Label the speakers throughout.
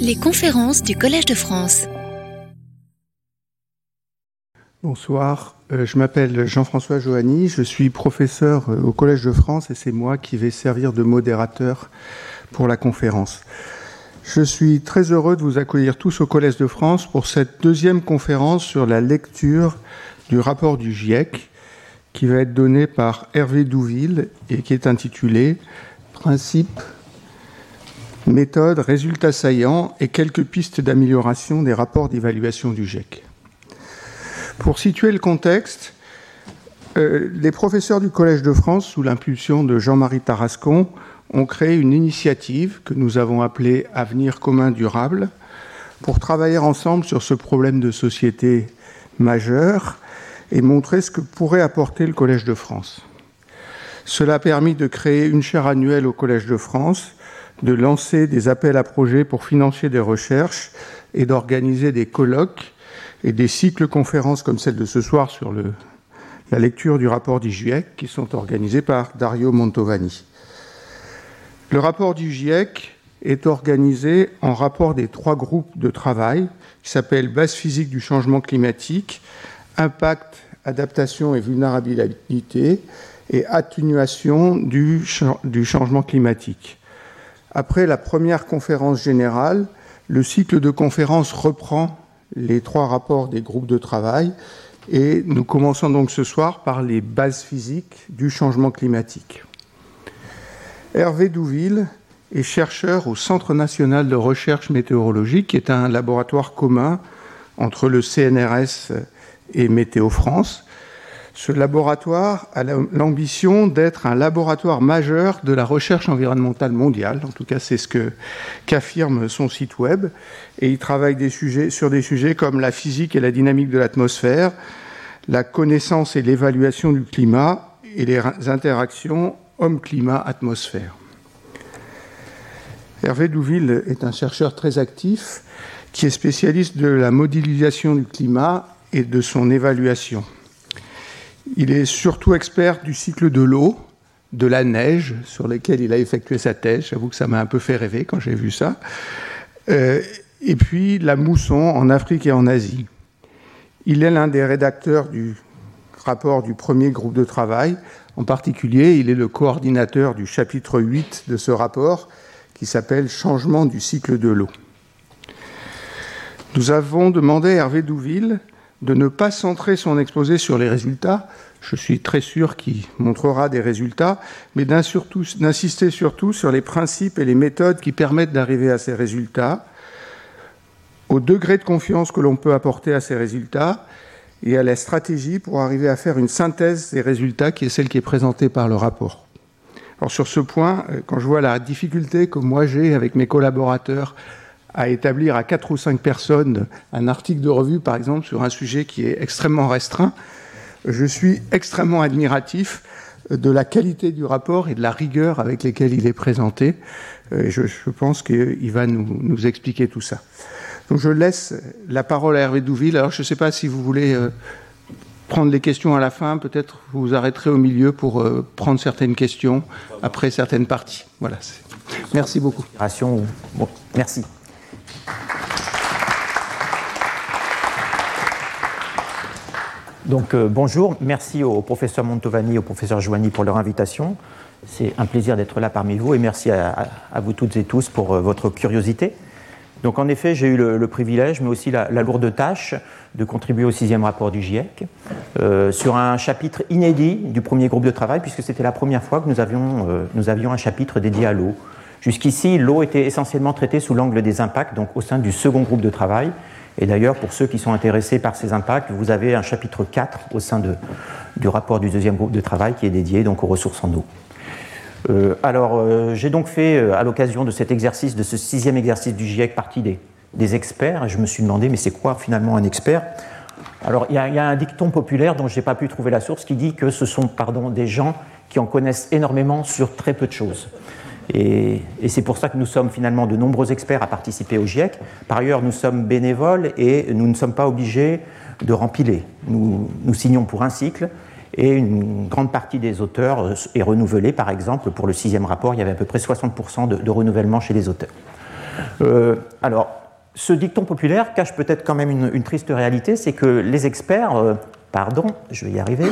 Speaker 1: Les conférences du Collège de France.
Speaker 2: Bonsoir, euh, je m'appelle Jean-François Joanny, je suis professeur euh, au Collège de France et c'est moi qui vais servir de modérateur pour la conférence. Je suis très heureux de vous accueillir tous au Collège de France pour cette deuxième conférence sur la lecture du rapport du GIEC qui va être donné par Hervé Douville et qui est intitulé Principes méthodes, résultats saillants et quelques pistes d'amélioration des rapports d'évaluation du GIEC. Pour situer le contexte, euh, les professeurs du Collège de France, sous l'impulsion de Jean-Marie Tarascon, ont créé une initiative que nous avons appelée Avenir commun durable pour travailler ensemble sur ce problème de société majeur et montrer ce que pourrait apporter le Collège de France. Cela a permis de créer une chaire annuelle au Collège de France de lancer des appels à projets pour financer des recherches et d'organiser des colloques et des cycles conférences comme celle de ce soir sur la lecture du rapport du GIEC qui sont organisés par Dario Montovani. Le rapport du GIEC est organisé en rapport des trois groupes de travail qui s'appellent base physique du changement climatique, impact, adaptation et vulnérabilité et atténuation du changement climatique. Après la première conférence générale, le cycle de conférences reprend les trois rapports des groupes de travail et nous commençons donc ce soir par les bases physiques du changement climatique. Hervé Douville est chercheur au Centre national de recherche météorologique, qui est un laboratoire commun entre le CNRS et Météo France, ce laboratoire a l'ambition d'être un laboratoire majeur de la recherche environnementale mondiale. En tout cas, c'est ce qu'affirme son site web. Et il travaille sur des sujets comme la physique et la dynamique de l'atmosphère, la connaissance et l'évaluation du climat et les interactions homme-climat-atmosphère. Hervé Douville est un chercheur très actif qui est spécialiste de la modélisation du climat et de son évaluation. Il est surtout expert du cycle de l'eau, de la neige, sur lesquels il a effectué sa thèse. J'avoue que ça m'a un peu fait rêver quand j'ai vu ça. Euh, et puis la mousson en Afrique et en Asie. Il est l'un des rédacteurs du rapport du premier groupe de travail. En particulier, il est le coordinateur du chapitre 8 de ce rapport qui s'appelle Changement du cycle de l'eau. Nous avons demandé à Hervé Douville de ne pas centrer son exposé sur les résultats, je suis très sûr qu'il montrera des résultats, mais d'insister surtout sur les principes et les méthodes qui permettent d'arriver à ces résultats, au degré de confiance que l'on peut apporter à ces résultats et à la stratégie pour arriver à faire une synthèse des résultats qui est celle qui est présentée par le rapport. Alors sur ce point, euh, quand je vois la difficulté que moi j'ai avec mes collaborateurs à établir à quatre ou cinq personnes un article de revue, par exemple, sur un sujet qui est extrêmement restreint, je suis extrêmement admiratif de la qualité du rapport et de la rigueur avec lesquelles il est présenté. Euh, je, pense qu'il va nous, expliquer tout ça. Donc je laisse la parole à Hervé Douville. Alors je ne sais pas si vous voulez euh, prendre les questions à la fin, peut-être vous vous arrêterez au milieu pour euh, prendre certaines questions après certaines parties. Voilà. Merci beaucoup.
Speaker 3: Merci. Donc euh, bonjour, merci au professeur Montovani et au professeur Joanny pour leur invitation. C'est un plaisir d'être là parmi vous et merci à, vous toutes et tous pour euh, votre curiosité. Donc en effet, j'ai eu le, privilège, mais aussi la, lourde tâche de contribuer au sixième rapport du GIEC euh, sur un chapitre inédit du premier groupe de travail, puisque c'était la première fois que nous avions, nous avions un chapitre dédié à l'eau. Jusqu'ici, l'eau était essentiellement traitée sous l'angle des impacts, donc au sein du second groupe de travail, et d'ailleurs, pour ceux qui sont intéressés par ces impacts, vous avez un chapitre 4 au sein du rapport du deuxième groupe de travail qui est dédié donc aux ressources en eau. Euh, alors, euh, j'ai donc fait, euh, à l'occasion de cet exercice, de ce sixième exercice du GIEC, partie des, experts. Et je me suis demandé, mais c'est quoi finalement un expert? Alors, il y, a un dicton populaire dont je n'ai pas pu trouver la source qui dit que ce sont des gens qui en connaissent énormément sur très peu de choses. Et, c'est pour ça que nous sommes finalement de nombreux experts à participer au GIEC. Par ailleurs, nous sommes bénévoles et nous ne sommes pas obligés de rempiler. Nous, signons pour un cycle et une grande partie des auteurs est renouvelée. Par exemple, pour le sixième rapport, il y avait à peu près 60% de, de, renouvellement chez les auteurs. alors, ce dicton populaire cache peut-être quand même une, triste réalité, c'est que les experts, pardon, je vais y arriver,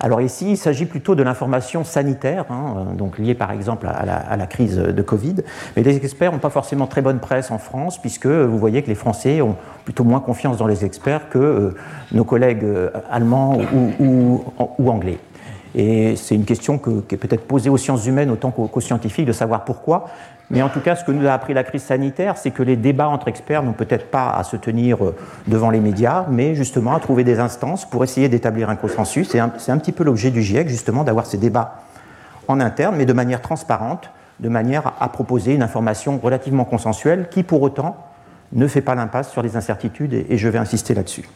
Speaker 3: alors ici, il s'agit plutôt de l'information sanitaire, hein, donc liée par exemple à la, crise de Covid. Mais les experts n'ont pas forcément très bonne presse en France, puisque vous voyez que les Français ont plutôt moins confiance dans les experts que euh, nos collègues euh, allemands ou, anglais. Et c'est une question qui est peut-être posée aux sciences humaines autant qu'aux scientifiques de savoir pourquoi. Mais en tout cas, ce que nous a appris la crise sanitaire, c'est que les débats entre experts n'ont peut-être pas à se tenir euh, devant les médias, mais justement à trouver des instances pour essayer d'établir un consensus. C'est un, petit peu l'objet du GIEC, justement, d'avoir ces débats en interne, mais de manière transparente, de manière à proposer une information relativement consensuelle qui, pour autant, ne fait pas l'impasse sur les incertitudes, et je vais insister là-dessus.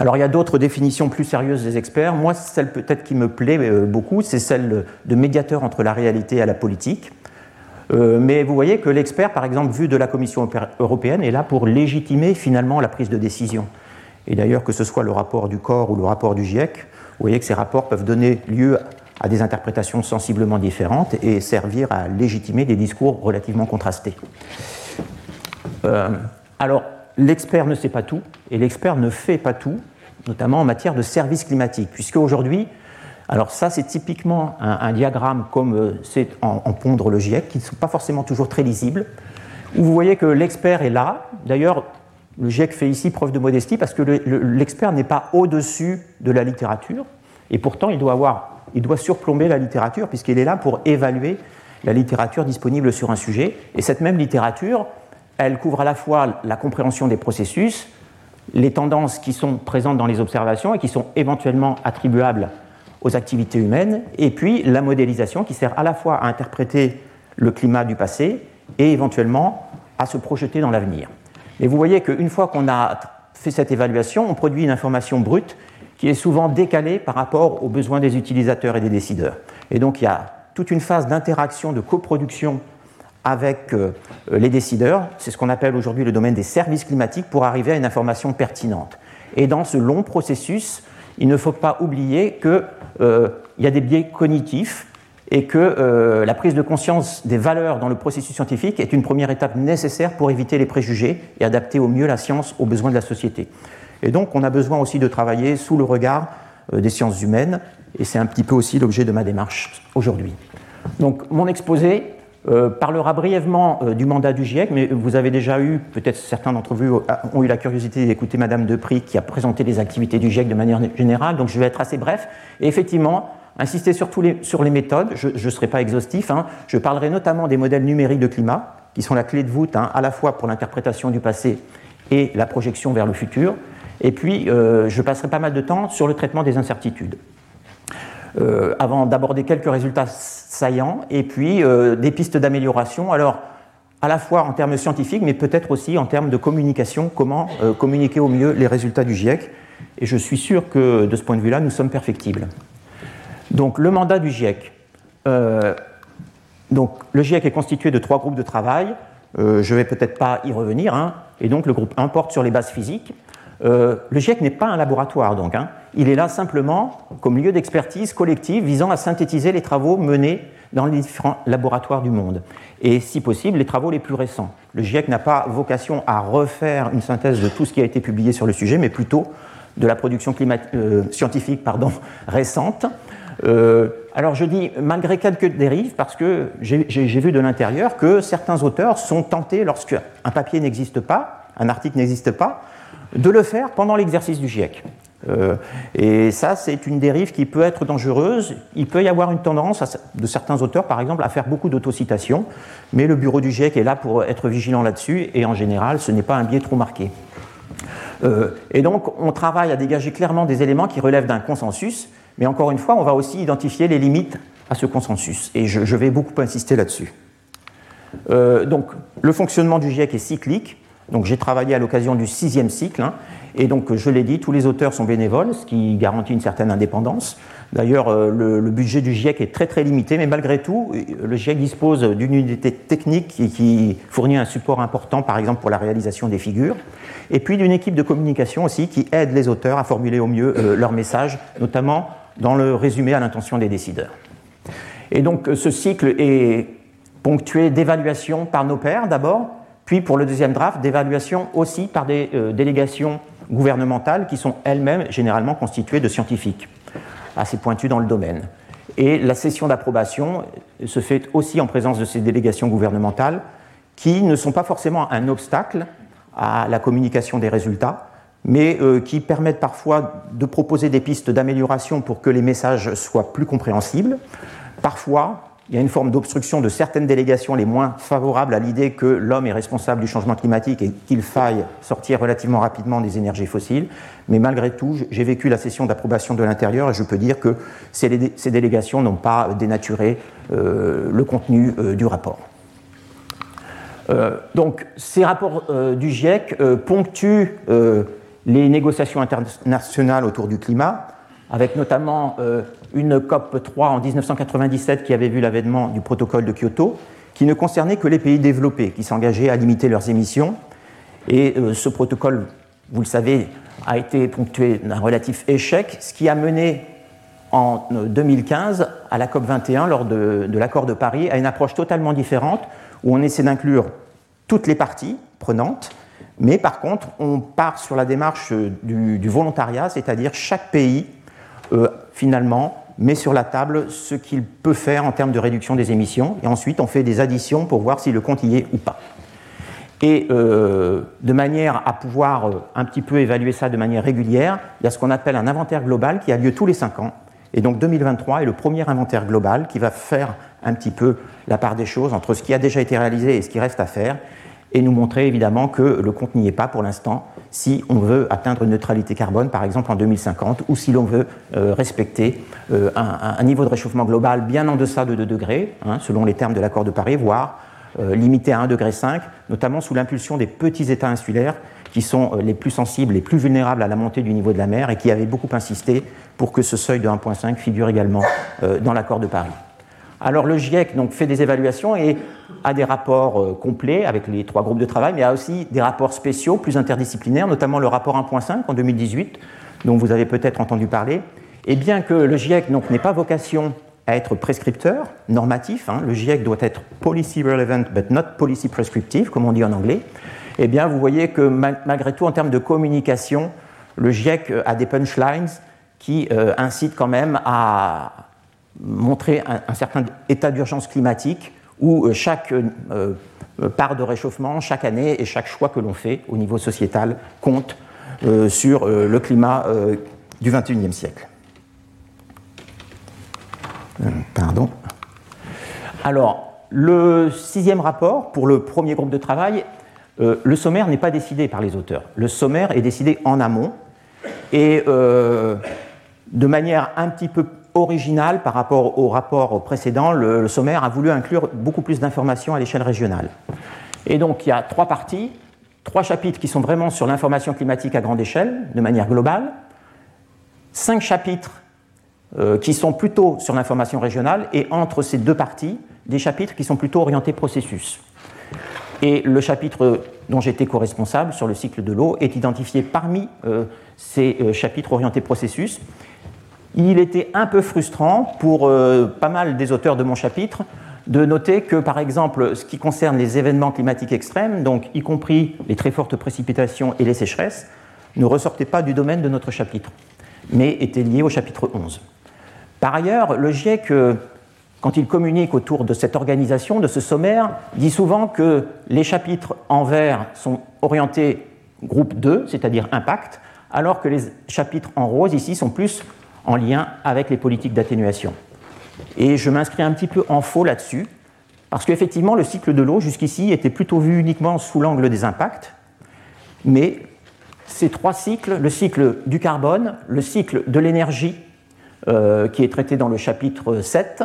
Speaker 3: Alors il y a d'autres définitions plus sérieuses des experts. Moi, celle peut-être qui me plaît euh, beaucoup, c'est celle de médiateur entre la réalité et la politique. Euh, mais vous voyez que l'expert, par exemple, vu de la Commission européenne, est là pour légitimer finalement la prise de décision. Et d'ailleurs, que ce soit le rapport du corps ou le rapport du GIEC, vous voyez que ces rapports peuvent donner lieu à des interprétations sensiblement différentes et servir à légitimer des discours relativement contrastés. Euh, alors, l'expert ne sait pas tout et l'expert ne fait pas tout, notamment en matière de services climatiques, puisque aujourd'hui, alors ça, c'est typiquement un, diagramme comme euh, c'est en, pondre le GIEC, qui ne sont pas forcément toujours très lisibles, où vous voyez que l'expert est là. D'ailleurs, le GIEC fait ici preuve de modestie parce que l'expert n'est pas au-dessus de la littérature, et pourtant il doit, avoir, il doit surplomber la littérature, puisqu'il est là pour évaluer la littérature disponible sur un sujet. Et cette même littérature, elle couvre à la fois la compréhension des processus, les tendances qui sont présentes dans les observations et qui sont éventuellement attribuables aux activités humaines, et puis la modélisation qui sert à la fois à interpréter le climat du passé et éventuellement à se projeter dans l'avenir. Et vous voyez qu'une fois qu'on a fait cette évaluation, on produit une information brute qui est souvent décalée par rapport aux besoins des utilisateurs et des décideurs. Et donc il y a toute une phase d'interaction, de coproduction avec euh, les décideurs, c'est ce qu'on appelle aujourd'hui le domaine des services climatiques, pour arriver à une information pertinente. Et dans ce long processus, il ne faut pas oublier qu'il euh, y a des biais cognitifs et que euh, la prise de conscience des valeurs dans le processus scientifique est une première étape nécessaire pour éviter les préjugés et adapter au mieux la science aux besoins de la société. Et donc on a besoin aussi de travailler sous le regard euh, des sciences humaines, et c'est un petit peu aussi l'objet de ma démarche aujourd'hui. Donc mon exposé euh, parlera brièvement euh, du mandat du GIEC, mais vous avez déjà eu, peut-être certains d'entre vous ont eu la curiosité d'écouter Madame Depri qui a présenté les activités du GIEC de manière générale, donc je vais être assez bref. Et effectivement, insister surtout sur les méthodes, je ne serai pas exhaustif, hein. je parlerai notamment des modèles numériques de climat, qui sont la clé de voûte hein, à la fois pour l'interprétation du passé et la projection vers le futur. Et puis, euh, je passerai pas mal de temps sur le traitement des incertitudes. Euh, avant d'aborder quelques résultats saillants et puis euh, des pistes d'amélioration. Alors, à la fois en termes scientifiques, mais peut-être aussi en termes de communication, comment euh, communiquer au mieux les résultats du GIEC. Et je suis sûr que de ce point de vue-là, nous sommes perfectibles. Donc, le mandat du GIEC. donc, le GIEC est constitué de trois groupes de travail. je ne vais peut-être pas y revenir. Hein. et donc, le groupe 1 porte sur les bases physiques. Le GIEC n'est pas un laboratoire, donc. Hein. Il est là simplement comme lieu d'expertise collective visant à synthétiser les travaux menés dans les différents laboratoires du monde, et si possible les travaux les plus récents. Le GIEC n'a pas vocation à refaire une synthèse de tout ce qui a été publié sur le sujet, mais plutôt de la production euh, scientifique pardon, récente. Euh, alors je dis malgré quelques dérives, parce que j'ai vu de l'intérieur que certains auteurs sont tentés, lorsqu'un papier n'existe pas, un article n'existe pas, de le faire pendant l'exercice du GIEC. Euh, et ça, c'est une dérive qui peut être dangereuse. Il peut y avoir une tendance de certains auteurs, par exemple, à faire beaucoup d'autocitations, mais le bureau du GIEC est là pour être vigilant là-dessus, et en général, ce n'est pas un biais trop marqué. Euh, et donc, on travaille à dégager clairement des éléments qui relèvent d'un consensus, mais encore une fois, on va aussi identifier les limites à ce consensus, et je, vais beaucoup insister là-dessus. Euh, donc, le fonctionnement du GIEC est cyclique. Donc, j'ai travaillé à l'occasion du sixième cycle. Hein, et donc, je l'ai dit, tous les auteurs sont bénévoles, ce qui garantit une certaine indépendance. D'ailleurs, euh, le, budget du GIEC est très très limité, mais malgré tout, le GIEC dispose d'une unité technique qui, fournit un support important, par exemple pour la réalisation des figures, et puis d'une équipe de communication aussi qui aide les auteurs à formuler au mieux euh, leurs messages, notamment dans le résumé à l'intention des décideurs. Et donc, ce cycle est ponctué d'évaluation par nos pairs d'abord, puis pour le deuxième draft, d'évaluation aussi par des délégations gouvernementales qui sont elles-mêmes généralement constituées de scientifiques assez pointus dans le domaine. Et la session d'approbation se fait aussi en présence de ces délégations gouvernementales qui ne sont pas forcément un obstacle à la communication des résultats, mais euh, qui permettent parfois de proposer des pistes d'amélioration pour que les messages soient plus compréhensibles. Parfois, il y a une forme d'obstruction de certaines délégations les moins favorables à l'idée que l'homme est responsable du changement climatique et qu'il faille sortir relativement rapidement des énergies fossiles. Mais malgré tout, j'ai vécu la session d'approbation de l'intérieur et je peux dire que ces, délégations n'ont pas dénaturé euh, le contenu euh, du rapport. Euh, donc, ces rapports du GIEC ponctuent les négociations internationales autour du climat, avec notamment une COP 3 en 1997 qui avait vu l'avènement du protocole de Kyoto, qui ne concernait que les pays développés, qui s'engageaient à limiter leurs émissions. Et euh, ce protocole, vous le savez, a été ponctué d'un relatif échec, ce qui a mené en 2015 euh, à la COP 21, lors de, l'accord de Paris, à une approche totalement différente, où on essaie d'inclure toutes les parties prenantes, mais par contre, on part sur la démarche du, du volontariat, c'est-à-dire chaque pays euh, finalement, met sur la table ce qu'il peut faire en termes de réduction des émissions, et ensuite on fait des additions pour voir si le compte y est ou pas. Et euh, de manière à pouvoir euh, un petit peu évaluer ça de manière régulière, il y a ce qu'on appelle un inventaire global qui a lieu tous les 5 ans. Et donc 2023 est le premier inventaire global qui va faire un petit peu la part des choses entre ce qui a déjà été réalisé et ce qui reste à faire, et nous montrer évidemment que le compte n'y est pas pour l'instant si on veut atteindre une neutralité carbone, par exemple en 2050, ou si l'on veut euh, respecter euh, un, niveau de réchauffement global bien en deçà de 2 degrés, hein, selon les termes de l'accord de Paris, voire euh, limité à 1,5 degré, notamment sous l'impulsion des petits États insulaires qui sont les plus sensibles, les plus vulnérables à la montée du niveau de la mer et qui avaient beaucoup insisté pour que ce seuil de 1,5 figure également dans l'accord de Paris. Alors le GIEC donc, fait des évaluations et a des rapports euh, complets avec les trois groupes de travail, mais a aussi des rapports spéciaux, plus interdisciplinaires, notamment le rapport 1.5 en 2018, dont vous avez peut-être entendu parler. Et bien que le GIEC n'ait pas vocation à être prescripteur, normatif, hein, le GIEC doit être policy relevant but not policy prescriptive, comme on dit en anglais, eh bien vous voyez que malgré tout, en termes de communication, le GIEC a des punchlines qui euh, incitent quand même à, montrer un, certain état d'urgence climatique où euh, chaque euh, euh, part de réchauffement, chaque année et chaque choix que l'on fait au niveau sociétal compte sur le climat du XXIe siècle. Pardon. Alors, le sixième rapport, pour le premier groupe de travail, le sommaire n'est pas décidé par les auteurs. Le sommaire est décidé en amont et de manière un petit peu original par rapport au rapport précédent. Le, sommaire a voulu inclure beaucoup plus d'informations à l'échelle régionale. Et donc il y a trois parties, trois chapitres qui sont vraiment sur l'information climatique à grande échelle, de manière globale, cinq chapitres euh, qui sont plutôt sur l'information régionale, et entre ces deux parties, des chapitres qui sont plutôt orientés processus. Et le chapitre dont j'étais co-responsable sur le cycle de l'eau est identifié parmi euh, ces euh, chapitres orientés processus il était un peu frustrant pour euh, pas mal des auteurs de mon chapitre de noter que, par exemple, ce qui concerne les événements climatiques extrêmes, donc y compris les très fortes précipitations et les sécheresses, ne ressortaient pas du domaine de notre chapitre, mais étaient liés au chapitre 11. Par ailleurs, le GIEC, euh, quand il communique autour de cette organisation, de ce sommaire, dit souvent que les chapitres en vert sont orientés groupe 2, c'est-à-dire impact, alors que les chapitres en rose ici sont plus en lien avec les politiques d'atténuation. Et je m'inscris un petit peu en faux là-dessus, parce qu'effectivement, le cycle de l'eau, jusqu'ici, était plutôt vu uniquement sous l'angle des impacts, mais ces trois cycles, le cycle du carbone, le cycle de l'énergie, euh, qui est traité dans le chapitre 7,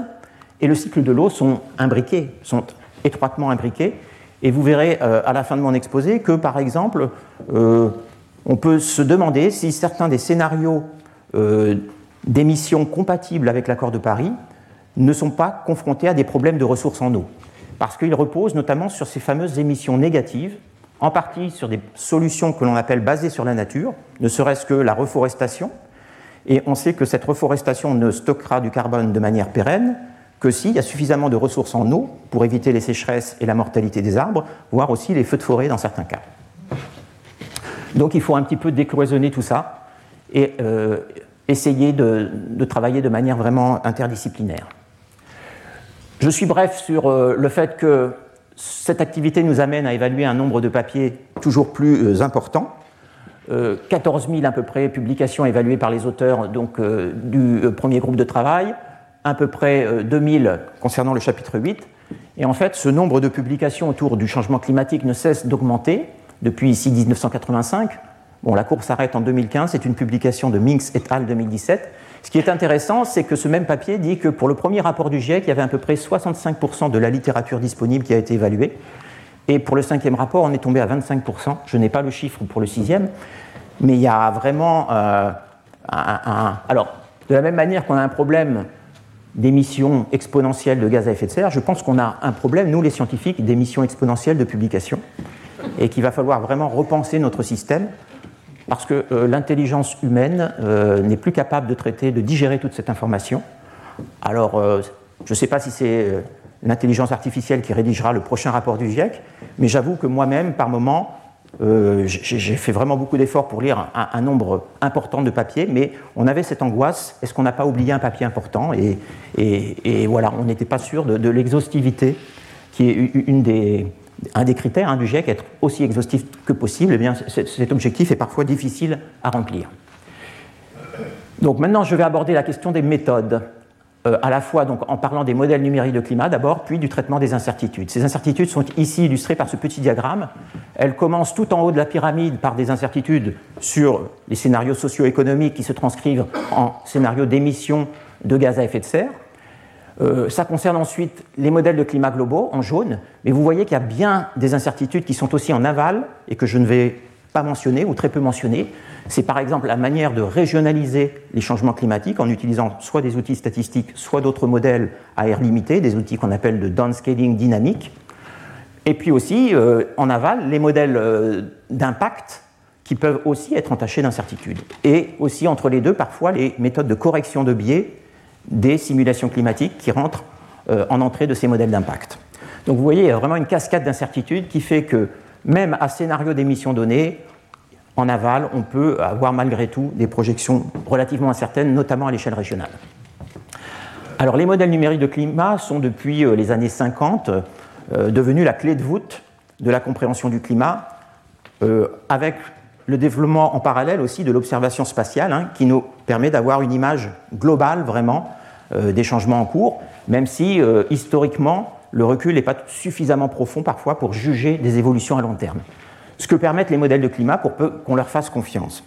Speaker 3: et le cycle de l'eau sont imbriqués, sont étroitement imbriqués, et vous verrez euh, à la fin de mon exposé que, par exemple, euh, on peut se demander si certains des scénarios d'émissions compatibles avec l'accord de Paris ne sont pas confrontés à des problèmes de ressources en eau, parce qu'ils reposent notamment sur ces fameuses émissions négatives, en partie sur des solutions que l'on appelle basées sur la nature, ne serait-ce que la reforestation, et on sait que cette reforestation ne stockera du carbone de manière pérenne que s'il y a suffisamment de ressources en eau pour éviter les sécheresses et la mortalité des arbres, voire aussi les feux de forêt dans certains cas. Donc il faut un petit peu décloisonner tout ça et euh, essayer de, travailler de manière vraiment interdisciplinaire. Je suis bref sur euh, le fait que cette activité nous amène à évaluer un nombre de papiers toujours plus euh, important. 14 000 à peu près publications évaluées par les auteurs donc, du premier groupe de travail, à peu près 2000 concernant le chapitre 8. Et en fait, ce nombre de publications autour du changement climatique ne cesse d'augmenter depuis ici 1985. Bon, la courbe s'arrête en 2015, c'est une publication de Minx et al. 2017. Ce qui est intéressant, c'est que ce même papier dit que pour le premier rapport du GIEC, il y avait à peu près 65% de la littérature disponible qui a été évaluée. Et pour le cinquième rapport, on est tombé à 25%. Je n'ai pas le chiffre pour le sixième, mais il y a vraiment euh, un, Alors, de la même manière qu'on a un problème d'émissions exponentielles de gaz à effet de serre, je pense qu'on a un problème, nous les scientifiques, d'émissions exponentielles de publication et qu'il va falloir vraiment repenser notre système parce que euh, l'intelligence humaine euh, n'est plus capable de traiter, de digérer toute cette information. Alors, euh, je ne sais pas si c'est l'intelligence artificielle qui rédigera le prochain rapport du GIEC, mais j'avoue que moi-même, par moment, j'ai fait vraiment beaucoup d'efforts pour lire un, nombre important de papiers, mais on avait cette angoisse, est-ce qu'on n'a pas oublié un papier important? Et, voilà, on n'était pas sûr de l'exhaustivité, qui est une des, un des critères hein, du GIEC, être aussi exhaustif que possible, eh bien, cet objectif est parfois difficile à remplir. Donc maintenant, je vais aborder la question des méthodes, euh, à la fois donc, en parlant des modèles numériques de climat d'abord, puis du traitement des incertitudes. Ces incertitudes sont ici illustrées par ce petit diagramme. Elles commencent tout en haut de la pyramide par des incertitudes sur les scénarios socio-économiques qui se transcrivent en scénarios d'émissions de gaz à effet de serre. Euh, ça concerne ensuite les modèles de climat globaux en jaune, mais vous voyez qu'il y a bien des incertitudes qui sont aussi en aval et que je ne vais pas mentionner ou très peu mentionner. C'est par exemple la manière de régionaliser les changements climatiques en utilisant soit des outils statistiques, soit d'autres modèles à air limité, des outils qu'on appelle de downscaling dynamique. Et puis aussi, euh, en aval, les modèles euh, d'impact qui peuvent aussi être entachés d'incertitudes. Et aussi entre les deux, parfois, les méthodes de correction de biais des simulations climatiques qui rentrent euh, en entrée de ces modèles d'impact. Donc vous voyez, il y a vraiment une cascade d'incertitudes qui fait que même à scénario d'émission donnée, en aval, on peut avoir malgré tout des projections relativement incertaines, notamment à l'échelle régionale. Alors les modèles numériques de climat sont depuis euh, les années 50 euh, devenus la clé de voûte de la compréhension du climat, avec le développement en parallèle aussi de l'observation spatiale, hein, qui nous permet d'avoir une image globale vraiment euh, des changements en cours, même si euh, historiquement le recul n'est pas suffisamment profond parfois pour juger des évolutions à long terme. Ce que permettent les modèles de climat pour peu qu'on leur fasse confiance.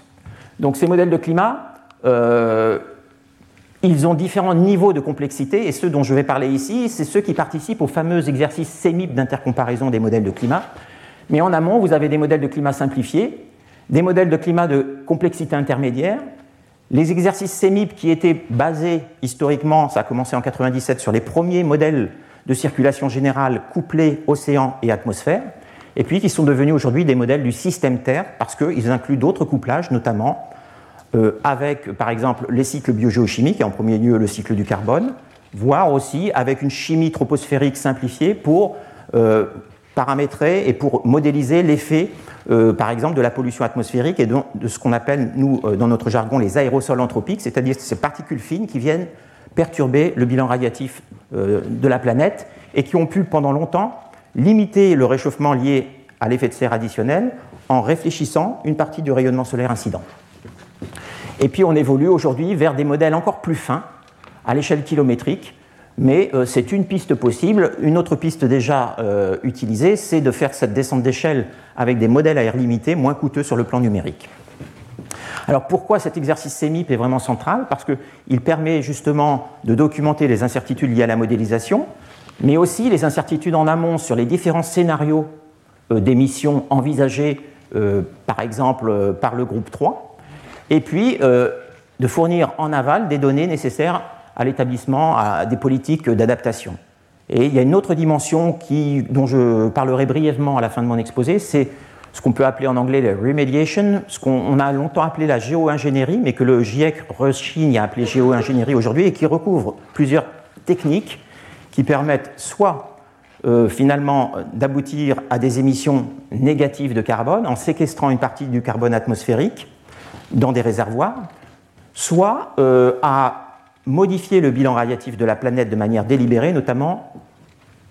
Speaker 3: Donc ces modèles de climat, euh, ils ont différents niveaux de complexité et ceux dont je vais parler ici, c'est ceux qui participent au fameux exercice CEMIP d'intercomparaison des modèles de climat. Mais en amont, vous avez des modèles de climat simplifiés des modèles de climat de complexité intermédiaire, les exercices CEMIP qui étaient basés historiquement, ça a commencé en 97, sur les premiers modèles de circulation générale couplés océan et atmosphère, et puis qui sont devenus aujourd'hui des modèles du système Terre parce qu'ils incluent d'autres couplages, notamment euh, avec par exemple les cycles biogéochimiques, et en premier lieu le cycle du carbone, voire aussi avec une chimie troposphérique simplifiée pour euh, paramétrer et pour modéliser l'effet, euh, par exemple, de la pollution atmosphérique et de, ce qu'on appelle, nous, euh, dans notre jargon, les aérosols anthropiques, c'est-à-dire ces particules fines qui viennent perturber le bilan radiatif euh, de la planète et qui ont pu, pendant longtemps, limiter le réchauffement lié à l'effet de serre additionnel en réfléchissant une partie du rayonnement solaire incident. Et puis on évolue aujourd'hui vers des modèles encore plus fins, à l'échelle kilométrique, mais euh, c'est une piste possible. Une autre piste déjà euh, utilisée, c'est de faire cette descente d'échelle avec des modèles à air limité moins coûteux sur le plan numérique. Alors pourquoi cet exercice CEMIP est vraiment central? Parce qu'il permet justement de documenter les incertitudes liées à la modélisation, mais aussi les incertitudes en amont sur les différents scénarios euh, d'émissions envisagés, par exemple par le groupe 3, et puis de fournir en aval des données nécessaires à l'établissement des politiques d'adaptation. Et il y a une autre dimension qui, dont je parlerai brièvement à la fin de mon exposé, c'est ce qu'on peut appeler en anglais la remediation, ce qu'on a longtemps appelé la géo-ingénierie, mais que le GIEC rechigne à appeler géo-ingénierie aujourd'hui, et qui recouvre plusieurs techniques qui permettent soit euh, finalement d'aboutir à des émissions négatives de carbone en séquestrant une partie du carbone atmosphérique dans des réservoirs, soit euh, à modifier le bilan radiatif de la planète de manière délibérée, notamment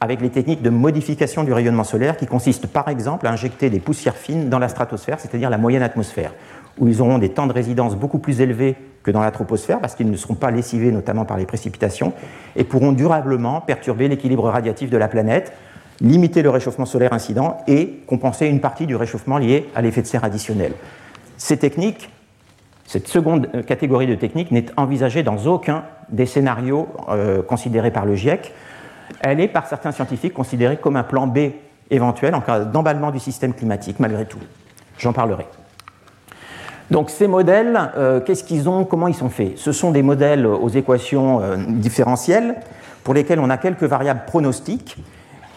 Speaker 3: avec les techniques de modification du rayonnement solaire qui consistent par exemple à injecter des poussières fines dans la stratosphère, c'est-à-dire la moyenne atmosphère, où ils auront des temps de résidence beaucoup plus élevés que dans la troposphère parce qu'ils ne seront pas lessivés notamment par les précipitations et pourront durablement perturber l'équilibre radiatif de la planète, limiter le réchauffement solaire incident et compenser une partie du réchauffement lié à l'effet de serre additionnel. Ces techniques, cette seconde catégorie de techniques n'est envisagée dans aucun des scénarios euh, considérés par le GIEC elle est par certains scientifiques considérée comme un plan B éventuel en cas d'emballement du système climatique, malgré tout. J'en parlerai. Donc ces modèles, euh, qu'est-ce qu'ils ont, comment ils sont faits? Ce sont des modèles aux équations euh, différentielles pour lesquels on a quelques variables pronostiques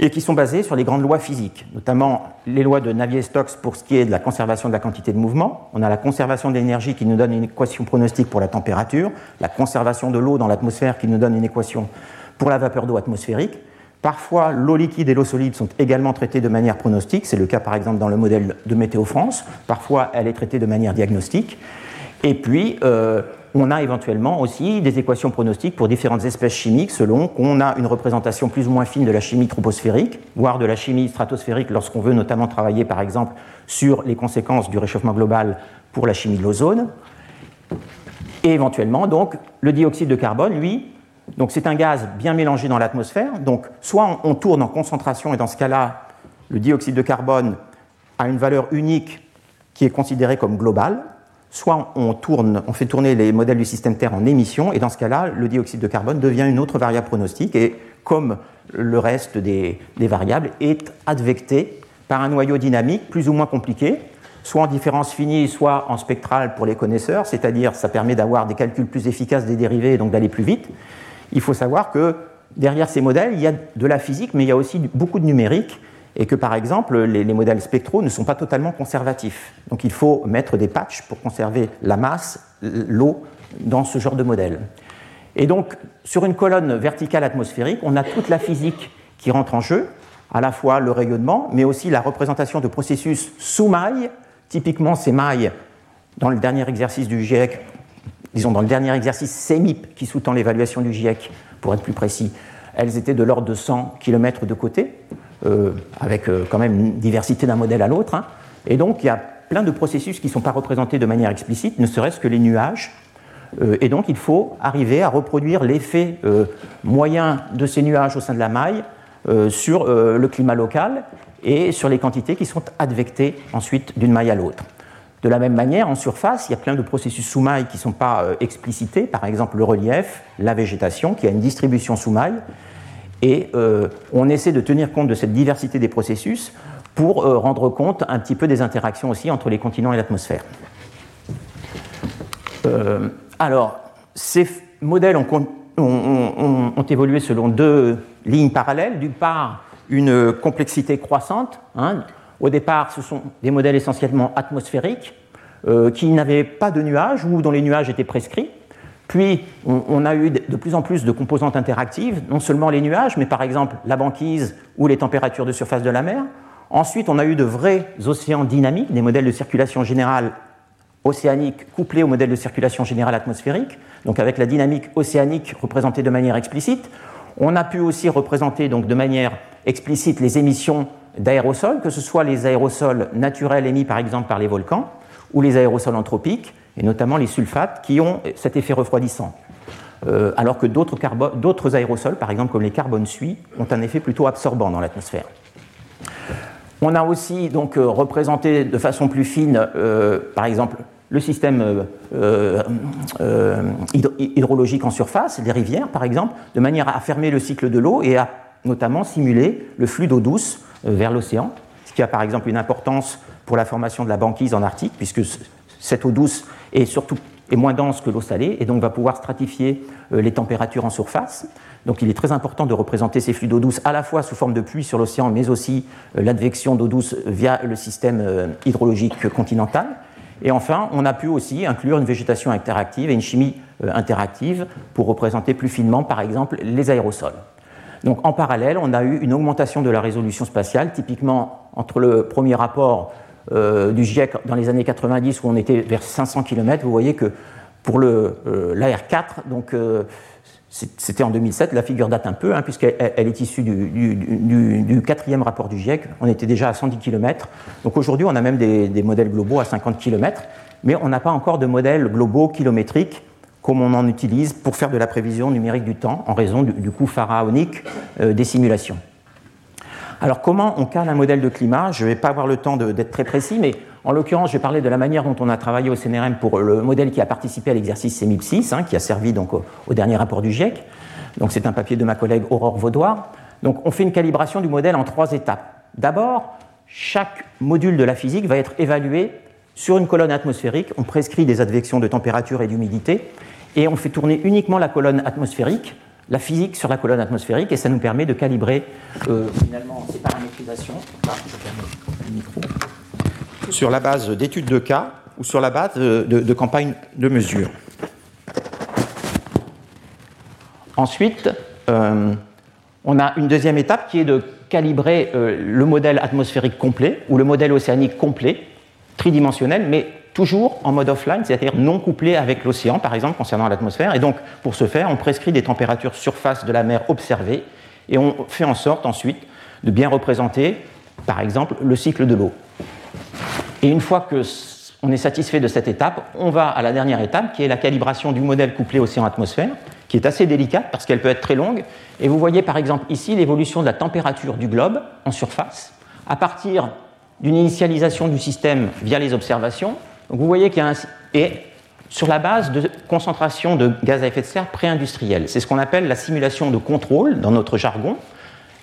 Speaker 3: et qui sont basées sur les grandes lois physiques, notamment les lois de Navier-Stokes pour ce qui est de la conservation de la quantité de mouvement. On a la conservation de l'énergie qui nous donne une équation pronostique pour la température, la conservation de l'eau dans l'atmosphère qui nous donne une équation pour la vapeur d'eau atmosphérique. Parfois, l'eau liquide et l'eau solide sont également traitées de manière pronostique. C'est le cas par exemple dans le modèle de Météo France. Parfois, elle est traitée de manière diagnostique. Et puis, euh, on a éventuellement aussi des équations pronostiques pour différentes espèces chimiques selon qu'on a une représentation plus ou moins fine de la chimie troposphérique, voire de la chimie stratosphérique lorsqu'on veut notamment travailler par exemple sur les conséquences du réchauffement global pour la chimie de l'ozone. Et éventuellement, donc, le dioxyde de carbone, lui, donc c'est un gaz bien mélangé dans l'atmosphère. Donc soit on tourne en concentration et dans ce cas-là, le dioxyde de carbone a une valeur unique qui est considérée comme globale, soit on, fait tourner les modèles du système Terre en émission et dans ce cas-là, le dioxyde de carbone devient une autre variable pronostique et comme le reste des, des variables est advecté par un noyau dynamique plus ou moins compliqué, soit en différence finie, soit en spectrale pour les connaisseurs, c'est-à-dire ça permet d'avoir des calculs plus efficaces des dérivés et donc d'aller plus vite. Il faut savoir que derrière ces modèles, il y a de la physique, mais il y a aussi beaucoup de numérique, et que par exemple, les, modèles spectraux ne sont pas totalement conservatifs. Donc il faut mettre des patchs pour conserver la masse, l'eau, dans ce genre de modèle. Et donc, sur une colonne verticale atmosphérique, on a toute la physique qui rentre en jeu, à la fois le rayonnement, mais aussi la représentation de processus sous mailles. Typiquement, ces mailles, dans le dernier exercice du GIEC, disons dans le dernier exercice CEMIP qui sous-tend l'évaluation du GIEC, pour être plus précis, elles étaient de l'ordre de 100 km de côté, avec euh, quand même une diversité d'un modèle à l'autre. Hein. Et donc il y a plein de processus qui ne sont pas représentés de manière explicite, ne serait-ce que les nuages. Euh, et donc il faut arriver à reproduire l'effet moyen de ces nuages au sein de la maille sur le climat local et sur les quantités qui sont advectées ensuite d'une maille à l'autre. De la même manière, en surface, il y a plein de processus sous-mailles qui ne sont pas euh, explicités, par exemple le relief, la végétation, qui a une distribution sous-maille, et euh, on essaie de tenir compte de cette diversité des processus pour euh, rendre compte un petit peu des interactions aussi entre les continents et l'atmosphère. alors, ces modèles ont, évolué selon deux lignes parallèles. D'une part, une complexité croissante. Hein, au départ, ce sont des modèles essentiellement atmosphériques euh, qui n'avaient pas de nuages ou dont les nuages étaient prescrits. Puis, on, a eu de plus en plus de composantes interactives, non seulement les nuages, mais par exemple la banquise ou les températures de surface de la mer. Ensuite, on a eu de vrais océans dynamiques, des modèles de circulation générale océanique couplés aux modèles de circulation générale atmosphérique, donc avec la dynamique océanique représentée de manière explicite. On a pu aussi représenter de manière explicite les émissions d'aérosols, que ce soit les aérosols naturels émis par exemple par les volcans ou les aérosols anthropiques, et notamment les sulfates qui ont cet effet refroidissant. Euh, alors que d'autres aérosols, par exemple comme les carbones suie, ont un effet plutôt absorbant dans l'atmosphère. On a aussi donc euh, représenté de façon plus fine, euh, par exemple, le système hydrologique en surface, les rivières par exemple, de manière à fermer le cycle de l'eau et à notamment simuler le flux d'eau douce vers l'océan, ce qui a par exemple une importance pour la formation de la banquise en Arctique, puisque cette eau douce est surtout est moins dense que l'eau salée et donc va pouvoir stratifier euh, les températures en surface. Donc il est très important de représenter ces flux d'eau douce à la fois sous forme de pluie sur l'océan, mais aussi euh, l'advection d'eau douce via le système hydrologique continental. Et enfin, on a pu aussi inclure une végétation interactive et une chimie interactive pour représenter plus finement, par exemple, les aérosols. Donc en parallèle, on a eu une augmentation de la résolution spatiale, typiquement entre le premier rapport euh, du GIEC dans les années 90 où on était vers 500 km, vous voyez que pour l'AR4, donc c'était en 2007, la figure date un peu, hein, puisqu'elle est issue du, quatrième rapport du GIEC. On était déjà à 110 km. Donc aujourd'hui, on a même des, modèles globaux à 50 km, mais on n'a pas encore de modèles globaux kilométriques comme on en utilise pour faire de la prévision numérique du temps en raison du, coût pharaonique euh, des simulations. Alors comment on cale un modèle de climat? Je ne vais pas avoir le temps d'être très précis, mais en l'occurrence, je vais parler de la manière dont on a travaillé au CNRM pour le modèle qui a participé à l'exercice CMIP6, hein, qui a servi donc au, dernier rapport du GIEC. Donc c'est un papier de ma collègue Aurore Vaudoir. Donc on fait une calibration du modèle en trois étapes. D'abord, chaque module de la physique va être évalué sur une colonne atmosphérique. On prescrit des advections de température et d'humidité et on fait tourner uniquement la colonne atmosphérique, la physique sur la colonne atmosphérique, et ça nous permet de calibrer euh, finalement ces paramétrisations. micro sur la base d'études de cas ou sur la base de, campagnes de mesure. Ensuite, euh, on a une deuxième étape qui est de calibrer euh, le modèle atmosphérique complet ou le modèle océanique complet, tridimensionnel, mais toujours en mode offline, c'est-à-dire non couplé avec l'océan, par exemple, concernant l'atmosphère. Et donc, pour ce faire, on prescrit des températures surface de la mer observées et on fait en sorte ensuite de bien représenter, par exemple, le cycle de l'eau. Et une fois que on est satisfait de cette étape, on va à la dernière étape qui est la calibration du modèle couplé océan-atmosphère, qui est assez délicate parce qu'elle peut être très longue. Et vous voyez par exemple ici l'évolution de la température du globe en surface à partir d'une initialisation du système via les observations. Vous voyez qu'il y a un... Et sur la base de concentration de gaz à effet de serre pré-industriel. C'est ce qu'on appelle la simulation de contrôle dans notre jargon,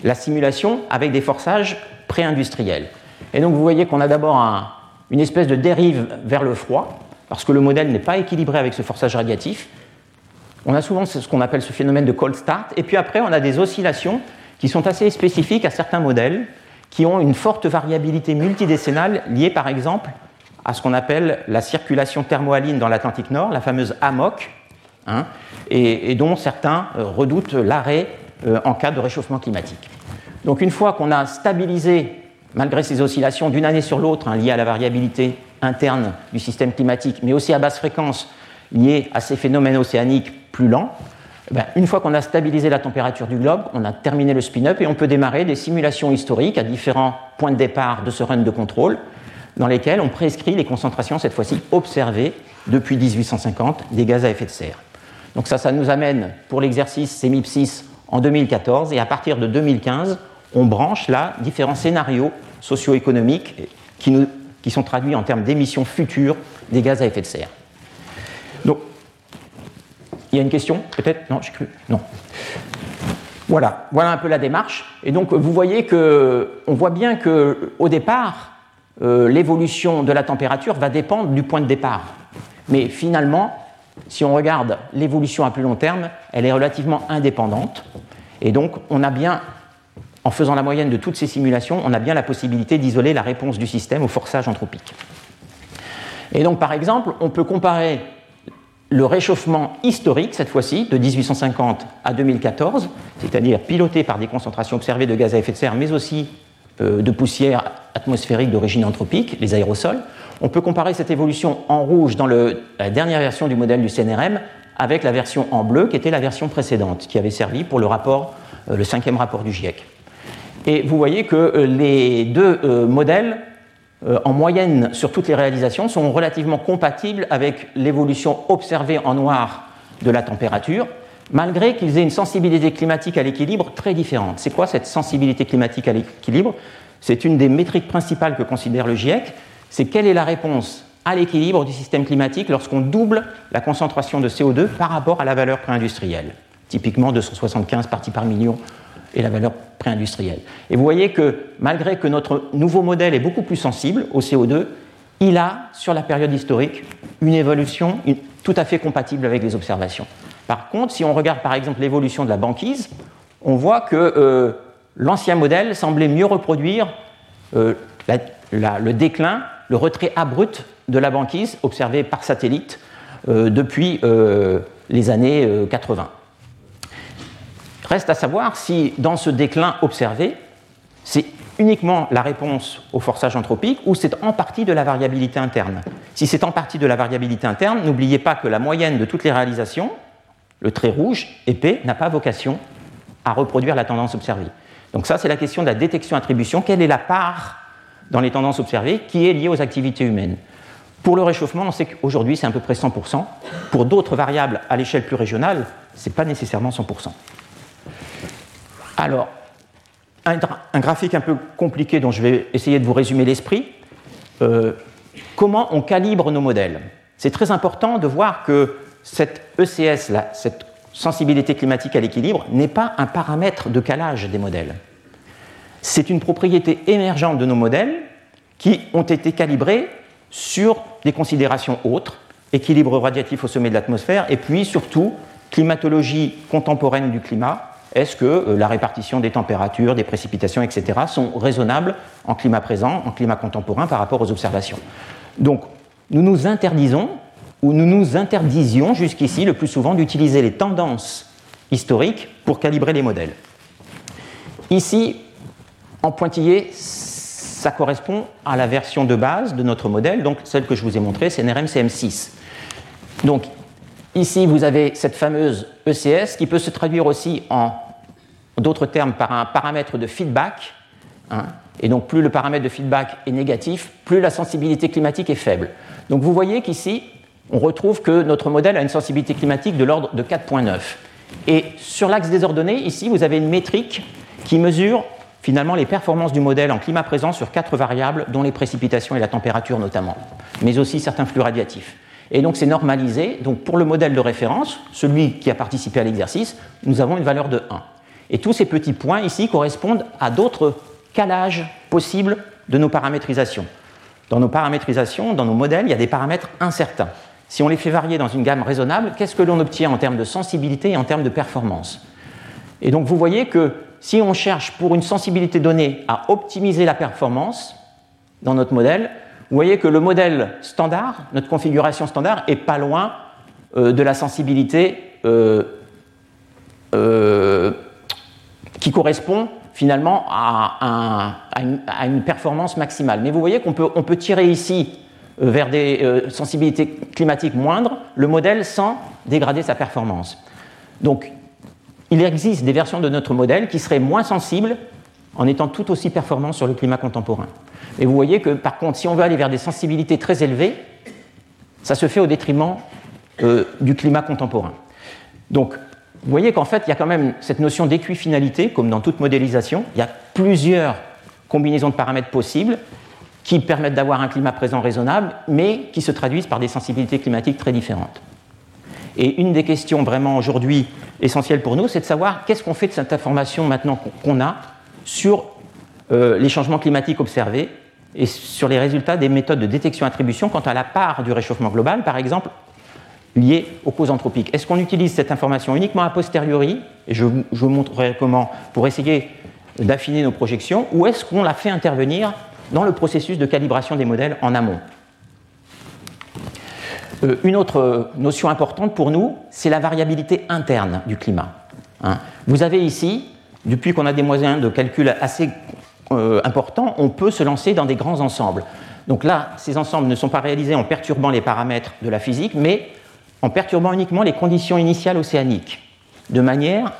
Speaker 3: la simulation avec des forçages pré-industriels. Et donc vous voyez qu'on a d'abord un, une espèce de dérive vers le froid, parce que le modèle n'est pas équilibré avec ce forçage radiatif. On a souvent ce qu'on appelle ce phénomène de cold start, et puis après on a des oscillations qui sont assez spécifiques à certains modèles, qui ont une forte variabilité multidécennale liée par exemple à ce qu'on appelle la circulation thermohaline dans l'Atlantique Nord, la fameuse AMOC, hein, et, dont certains euh, redoutent l'arrêt euh, en cas de réchauffement climatique. Donc une fois qu'on a stabilisé malgré ces oscillations d'une année sur l'autre hein, liées à la variabilité interne du système climatique, mais aussi à basse fréquence liées à ces phénomènes océaniques plus lents, eh ben, une fois qu'on a stabilisé la température du globe, on a terminé le spin-up et on peut démarrer des simulations historiques à différents points de départ de ce run de contrôle, dans lesquels on prescrit les concentrations, cette fois-ci observées depuis 1850, des gaz à effet de serre. Donc ça, ça nous amène pour l'exercice CMIP6 en 2014, et à partir de 2015, on branche là différents scénarios socio-économiques qui, qui sont traduits en termes d'émissions futures des gaz à effet de serre. Donc, il y a une question Peut-être? Non, j'ai cru. Non. Voilà, voilà un peu la démarche. Et donc, vous voyez que, on voit bien que, au départ, euh, l'évolution de la température va dépendre du point de départ. Mais finalement, si on regarde l'évolution à plus long terme, elle est relativement indépendante. Et donc, on a bien en faisant la moyenne de toutes ces simulations, on a bien la possibilité d'isoler la réponse du système au forçage anthropique. Et donc, par exemple, on peut comparer le réchauffement historique, cette fois-ci, de 1850 à 2014, c'est-à-dire piloté par des concentrations observées de gaz à effet de serre, mais aussi de poussière atmosphérique d'origine anthropique, les aérosols. On peut comparer cette évolution en rouge dans la dernière version du modèle du CNRM avec la version en bleu qui était la version précédente, qui avait servi pour le, rapport, euh, le cinquième rapport du GIEC. Et vous voyez que euh, les deux euh, modèles, euh, en moyenne sur toutes les réalisations, sont relativement compatibles avec l'évolution observée en noir de la température, malgré qu'ils aient une sensibilité climatique à l'équilibre très différente. C'est quoi cette sensibilité climatique à l'équilibre? C'est une des métriques principales que considère le GIEC, c'est quelle est la réponse à l'équilibre du système climatique lorsqu'on double la concentration de CO2 par rapport à la valeur préindustrielle, typiquement 275 parties par million et la valeur pré-industrielle. Et vous voyez que malgré que notre nouveau modèle est beaucoup plus sensible au CO2, il a, sur la période historique, une évolution tout à fait compatible avec les observations. Par contre, si on regarde par exemple l'évolution de la banquise, on voit que euh, l'ancien modèle semblait mieux reproduire euh, le déclin, le retrait abrupt de la banquise observé par satellite euh, depuis les années 80. Reste à savoir si dans ce déclin observé, c'est uniquement la réponse au forçage anthropique ou c'est en partie de la variabilité interne. Si c'est en partie de la variabilité interne, n'oubliez pas que la moyenne de toutes les réalisations, le trait rouge épais, n'a pas vocation à reproduire la tendance observée. Donc ça, c'est la question de la détection-attribution. Quelle est la part dans les tendances observées qui est liée aux activités humaines? Pour le réchauffement, on sait qu'aujourd'hui, c'est à peu près 100%. Pour d'autres variables à l'échelle plus régionale, ce n'est pas nécessairement 100%. Alors, un, graphique un peu compliqué dont je vais essayer de vous résumer l'esprit. Euh, comment on calibre nos modèles? C'est très important de voir que cette ECS, cette sensibilité climatique à l'équilibre, n'est pas un paramètre de calage des modèles. C'est une propriété émergente de nos modèles qui ont été calibrés sur des considérations autres, équilibre radiatif au sommet de l'atmosphère, et puis surtout climatologie contemporaine du climat, est-ce que euh, la répartition des températures, des précipitations, etc., sont raisonnables en climat présent, en climat contemporain par rapport aux observations? Donc, nous nous interdisons, ou nous nous interdisions jusqu'ici le plus souvent d'utiliser les tendances historiques pour calibrer les modèles. Ici, en pointillé, ça correspond à la version de base de notre modèle, donc celle que je vous ai montrée, c'est NRM CM6. Donc ici, vous avez cette fameuse ECS qui peut se traduire aussi en d'autres termes par un paramètre de feedback. Hein. et donc plus le paramètre de feedback est négatif, plus la sensibilité climatique est faible. Donc vous voyez qu'ici, on retrouve que notre modèle a une sensibilité climatique de l'ordre de 4.9. Et sur l'axe des ordonnées, ici, vous avez une métrique qui mesure finalement les performances du modèle en climat présent sur quatre variables, dont les précipitations et la température notamment, mais aussi certains flux radiatifs. Et donc c'est normalisé. Donc pour le modèle de référence, celui qui a participé à l'exercice, nous avons une valeur de 1. Et tous ces petits points ici correspondent à d'autres calages possibles de nos paramétrisations. Dans nos paramétrisations, dans nos modèles, il y a des paramètres incertains. Si on les fait varier dans une gamme raisonnable, qu'est-ce que l'on obtient en termes de sensibilité et en termes de performance Et donc vous voyez que si on cherche pour une sensibilité donnée à optimiser la performance dans notre modèle, vous voyez que le modèle standard, notre configuration standard, est pas loin euh, de la sensibilité euh, euh, qui correspond finalement à, une, performance maximale. Mais vous voyez qu'on peut, tirer ici vers des euh, sensibilités climatiques moindres le modèle sans dégrader sa performance. Donc, il existe des versions de notre modèle qui seraient moins sensibles en étant tout aussi performants sur le climat contemporain. Et vous voyez que, par contre, si on veut aller vers des sensibilités très élevées, ça se fait au détriment euh, du climat contemporain. Donc, vous voyez qu'en fait, il y a quand même cette notion d'équifinalité, comme dans toute modélisation. Il y a plusieurs combinaisons de paramètres possibles qui permettent d'avoir un climat présent raisonnable, mais qui se traduisent par des sensibilités climatiques très différentes. Et une des questions vraiment aujourd'hui essentielles pour nous, c'est de savoir qu'est-ce qu'on fait de cette information maintenant qu'on a sur euh, les changements climatiques observés et sur les résultats des méthodes de détection-attribution quant à la part du réchauffement global, par exemple, liées aux causes anthropiques. Est-ce qu'on utilise cette information uniquement a posteriori, et je, vous montrerai comment, pour essayer d'affiner nos projections, ou est-ce qu'on la fait intervenir dans le processus de calibration des modèles en amont euh, Une autre notion importante pour nous, c'est la variabilité interne du climat. Hein. vous avez ici, depuis qu'on a des moyens de calcul assez euh, importants, on peut se lancer dans des grands ensembles. Donc là, ces ensembles ne sont pas réalisés en perturbant les paramètres de la physique, mais en perturbant uniquement les conditions initiales océaniques, de manière,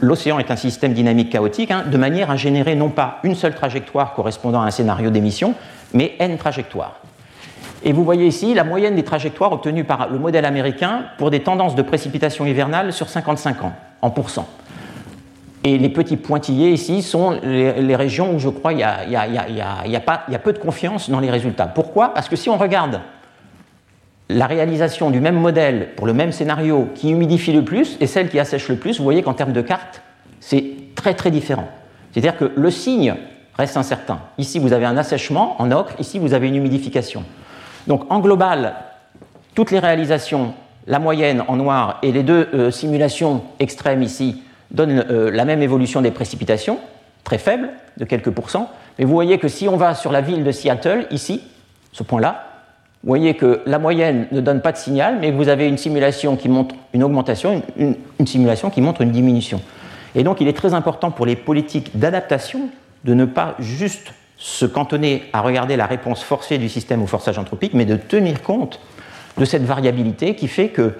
Speaker 3: l'océan est un système dynamique chaotique, hein, de manière à générer non pas une seule trajectoire correspondant à un scénario d'émission, mais n trajectoires. Et vous voyez ici la moyenne des trajectoires obtenues par le modèle américain pour des tendances de précipitation hivernale sur 55 ans, en pourcent. Et les petits pointillés ici sont les, régions où je crois il y, a, y a peu de confiance dans les résultats. Pourquoi? Parce que si on regarde la réalisation du même modèle pour le même scénario qui humidifie le plus et celle qui assèche le plus, vous voyez qu'en termes de carte, c'est très très différent. C'est-à-dire que le signe reste incertain. Ici, vous avez un assèchement en ocre, ici, vous avez une humidification. Donc, en global, toutes les réalisations, la moyenne en noir et les deux euh, simulations extrêmes ici, donnent euh, la même évolution des précipitations, très faible, de quelques pourcents. Mais vous voyez que si on va sur la ville de Seattle, ici, ce point-là, vous voyez que la moyenne ne donne pas de signal, mais vous avez une simulation qui montre une augmentation, une, simulation qui montre une diminution. Et donc il est très important pour les politiques d'adaptation de ne pas juste se cantonner à regarder la réponse forcée du système au forçage anthropique, mais de tenir compte de cette variabilité qui fait que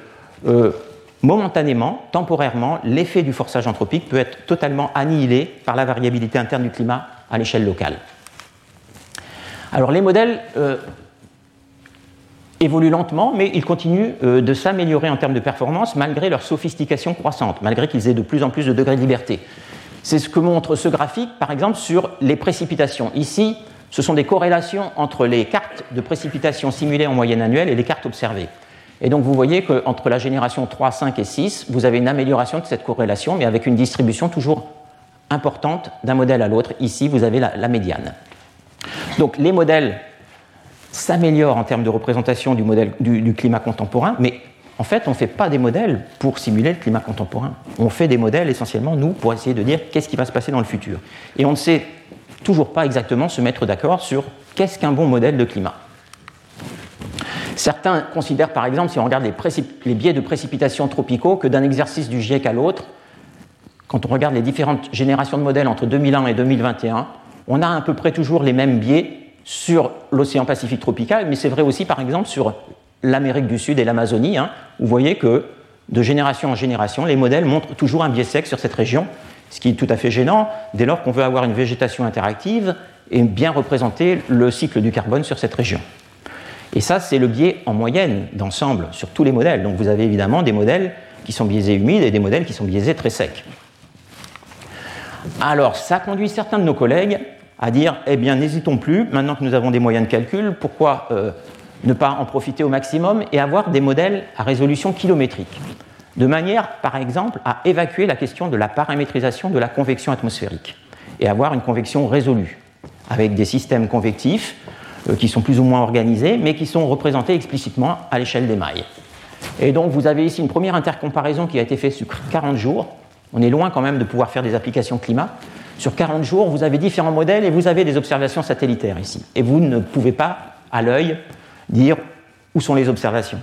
Speaker 3: euh, momentanément, temporairement, l'effet du forçage anthropique peut être totalement annihilé par la variabilité interne du climat à l'échelle locale. Alors les modèles euh, évoluent lentement, mais ils continuent euh, de s'améliorer en termes de performance malgré leur sophistication croissante, malgré qu'ils aient de plus en plus de degrés de liberté. C'est ce que montre ce graphique, par exemple, sur les précipitations. Ici, ce sont des corrélations entre les cartes de précipitations simulées en moyenne annuelle et les cartes observées. Et donc vous voyez qu'entre la génération 3, 5 et 6, vous avez une amélioration de cette corrélation, mais avec une distribution toujours importante d'un modèle à l'autre. Ici, vous avez la, médiane. Donc les modèles s'améliorent en termes de représentation du, modèle, du, climat contemporain, mais en fait, on ne fait pas des modèles pour simuler le climat contemporain. On fait des modèles essentiellement, nous, pour essayer de dire qu'est-ce qui va se passer dans le futur. Et on ne sait toujours pas exactement se mettre d'accord sur qu'est-ce qu'un bon modèle de climat. Certains considèrent par exemple, si on regarde les, biais de précipitation tropicaux, que d'un exercice du GIEC à l'autre, quand on regarde les différentes générations de modèles entre 2001 et 2021, on a à peu près toujours les mêmes biais sur l'océan Pacifique tropical, mais c'est vrai aussi par exemple sur l'Amérique du Sud et l'Amazonie. Hein. vous voyez que de génération en génération, les modèles montrent toujours un biais sec sur cette région, ce qui est tout à fait gênant dès lors qu'on veut avoir une végétation interactive et bien représenter le cycle du carbone sur cette région. Et ça, c'est le biais en moyenne d'ensemble sur tous les modèles. Donc vous avez évidemment des modèles qui sont biaisés humides et des modèles qui sont biaisés très secs. Alors, ça conduit certains de nos collègues à dire, eh bien, n'hésitons plus, maintenant que nous avons des moyens de calcul, pourquoi euh, ne pas en profiter au maximum et avoir des modèles à résolution kilométrique De manière, par exemple, à évacuer la question de la paramétrisation de la convection atmosphérique et avoir une convection résolue, avec des systèmes convectifs euh, qui sont plus ou moins organisés, mais qui sont représentés explicitement à l'échelle des mailles. Et donc vous avez ici une première intercomparaison qui a été faite sur 40 jours. On est loin quand même de pouvoir faire des applications climat. Sur 40 jours, vous avez différents modèles et vous avez des observations satellitaires ici. Et vous ne pouvez pas, à l'œil, dire où sont les observations.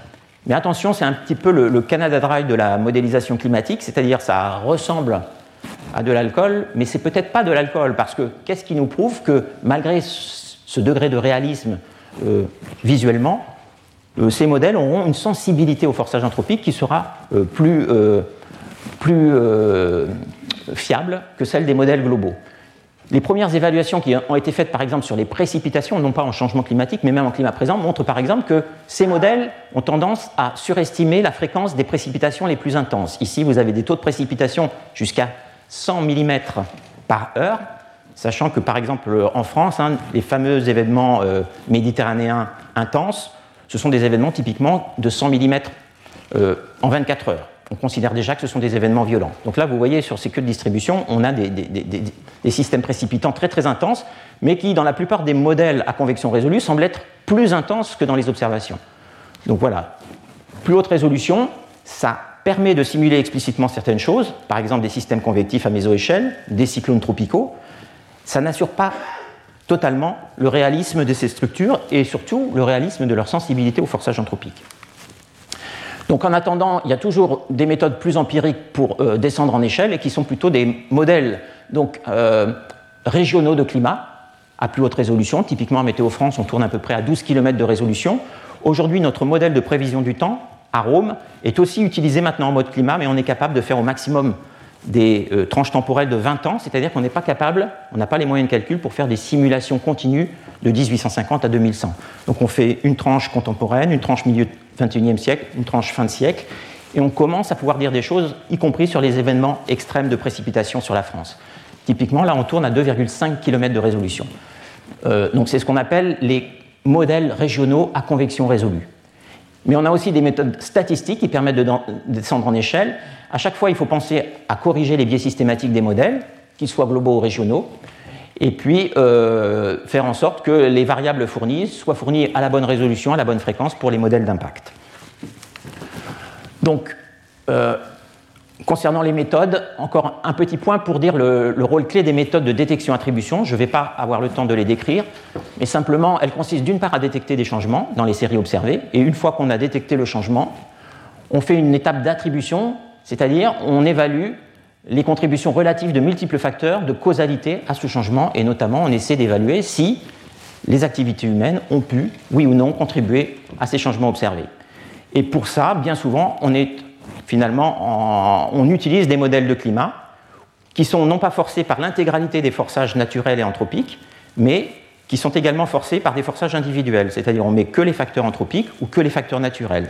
Speaker 3: Mais attention, c'est un petit peu le, Canada Dry de la modélisation climatique, c'est-à-dire ça ressemble à de l'alcool, mais c'est peut-être pas de l'alcool, parce que qu'est-ce qui nous prouve que malgré ce degré de réalisme euh, visuellement, euh, ces modèles auront une sensibilité au forçage anthropique qui sera euh, plus, plus fiable que celle des modèles globaux. Les premières évaluations qui ont été faites, par exemple, sur les précipitations, non pas en changement climatique, mais même en climat présent, montrent, par exemple, que ces modèles ont tendance à surestimer la fréquence des précipitations les plus intenses. Ici, vous avez des taux de précipitation jusqu'à 100 mm par heure, sachant que par exemple en France, hein, les fameux événements euh, méditerranéens intenses, ce sont des événements typiquement de 100 mm euh, en 24 heures. On considère déjà que ce sont des événements violents. Donc là, vous voyez sur ces queues de distribution, on a des, systèmes précipitants très très intenses, mais qui, dans la plupart des modèles à convection résolue, semblent être plus intenses que dans les observations. Donc voilà, plus haute résolution, ça permet de simuler explicitement certaines choses, par exemple des systèmes convectifs à mésoéchelle, des cyclones tropicaux, ça n'assure pas totalement le réalisme de ces structures et surtout le réalisme de leur sensibilité au forçage anthropique. Donc en attendant, il y a toujours des méthodes plus empiriques pour euh, descendre en échelle et qui sont plutôt des modèles donc, euh, régionaux de climat à plus haute résolution. Typiquement, en Météo France, on tourne à peu près à 12 km de résolution. Aujourd'hui, notre modèle de prévision du temps à Rome est aussi utilisé maintenant en mode climat, mais on est capable de faire au maximum des euh, tranches temporelles de 20 ans, c'est-à-dire qu'on n'est pas capable, on n'a pas les moyens de calcul pour faire des simulations continues de 1850 à 2100. Donc on fait une tranche contemporaine, une tranche milieu 21e siècle, une tranche fin de siècle, et on commence à pouvoir dire des choses, y compris sur les événements extrêmes de précipitation sur la France. Typiquement, là, on tourne à 2,5 km de résolution. Euh, donc c'est ce qu'on appelle les modèles régionaux à convection résolue. Mais on a aussi des méthodes statistiques qui permettent de descendre en échelle. À chaque fois, il faut penser à corriger les biais systématiques des modèles, qu'ils soient globaux ou régionaux, et puis euh, faire en sorte que les variables fournies soient fournies à la bonne résolution, à la bonne fréquence pour les modèles d'impact. Donc, euh, Concernant les méthodes, encore un petit point pour dire le, rôle clé des méthodes de détection-attribution. Je ne vais pas avoir le temps de les décrire, mais simplement, elles consistent d'une part à détecter des changements dans les séries observées, et une fois qu'on a détecté le changement, on fait une étape d'attribution, c'est-à-dire on évalue les contributions relatives de multiples facteurs de causalité à ce changement, et notamment on essaie d'évaluer si les activités humaines ont pu, oui ou non, contribuer à ces changements observés. Et pour ça, bien souvent, on utilise des modèles de climat qui sont non pas forcés par l'intégralité des forçages naturels et anthropiques, mais qui sont également forcés par des forçages individuels, c'est-à-dire on met que les facteurs anthropiques ou que les facteurs naturels.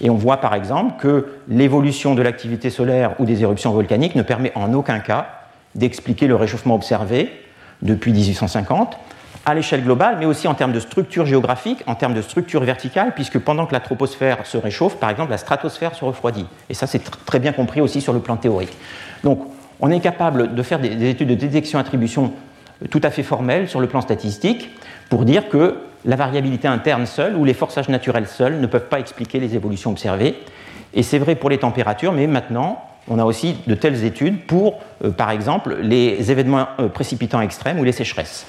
Speaker 3: Et on voit par exemple que l'évolution de l'activité solaire ou des éruptions volcaniques ne permet en aucun cas d'expliquer le réchauffement observé depuis 1850 à l'échelle globale, mais aussi en termes de structure géographique, en termes de structure verticale, puisque pendant que la troposphère se réchauffe, par exemple, la stratosphère se refroidit. Et ça, c'est très bien compris aussi sur le plan théorique. Donc, on est capable de faire des, études de détection-attribution tout à fait formelles sur le plan statistique pour dire que la variabilité interne seule ou les forçages naturels seuls ne peuvent pas expliquer les évolutions observées. Et c'est vrai pour les températures, mais maintenant, on a aussi de telles études pour, euh, par exemple, les événements euh, précipitants extrêmes ou les sécheresses.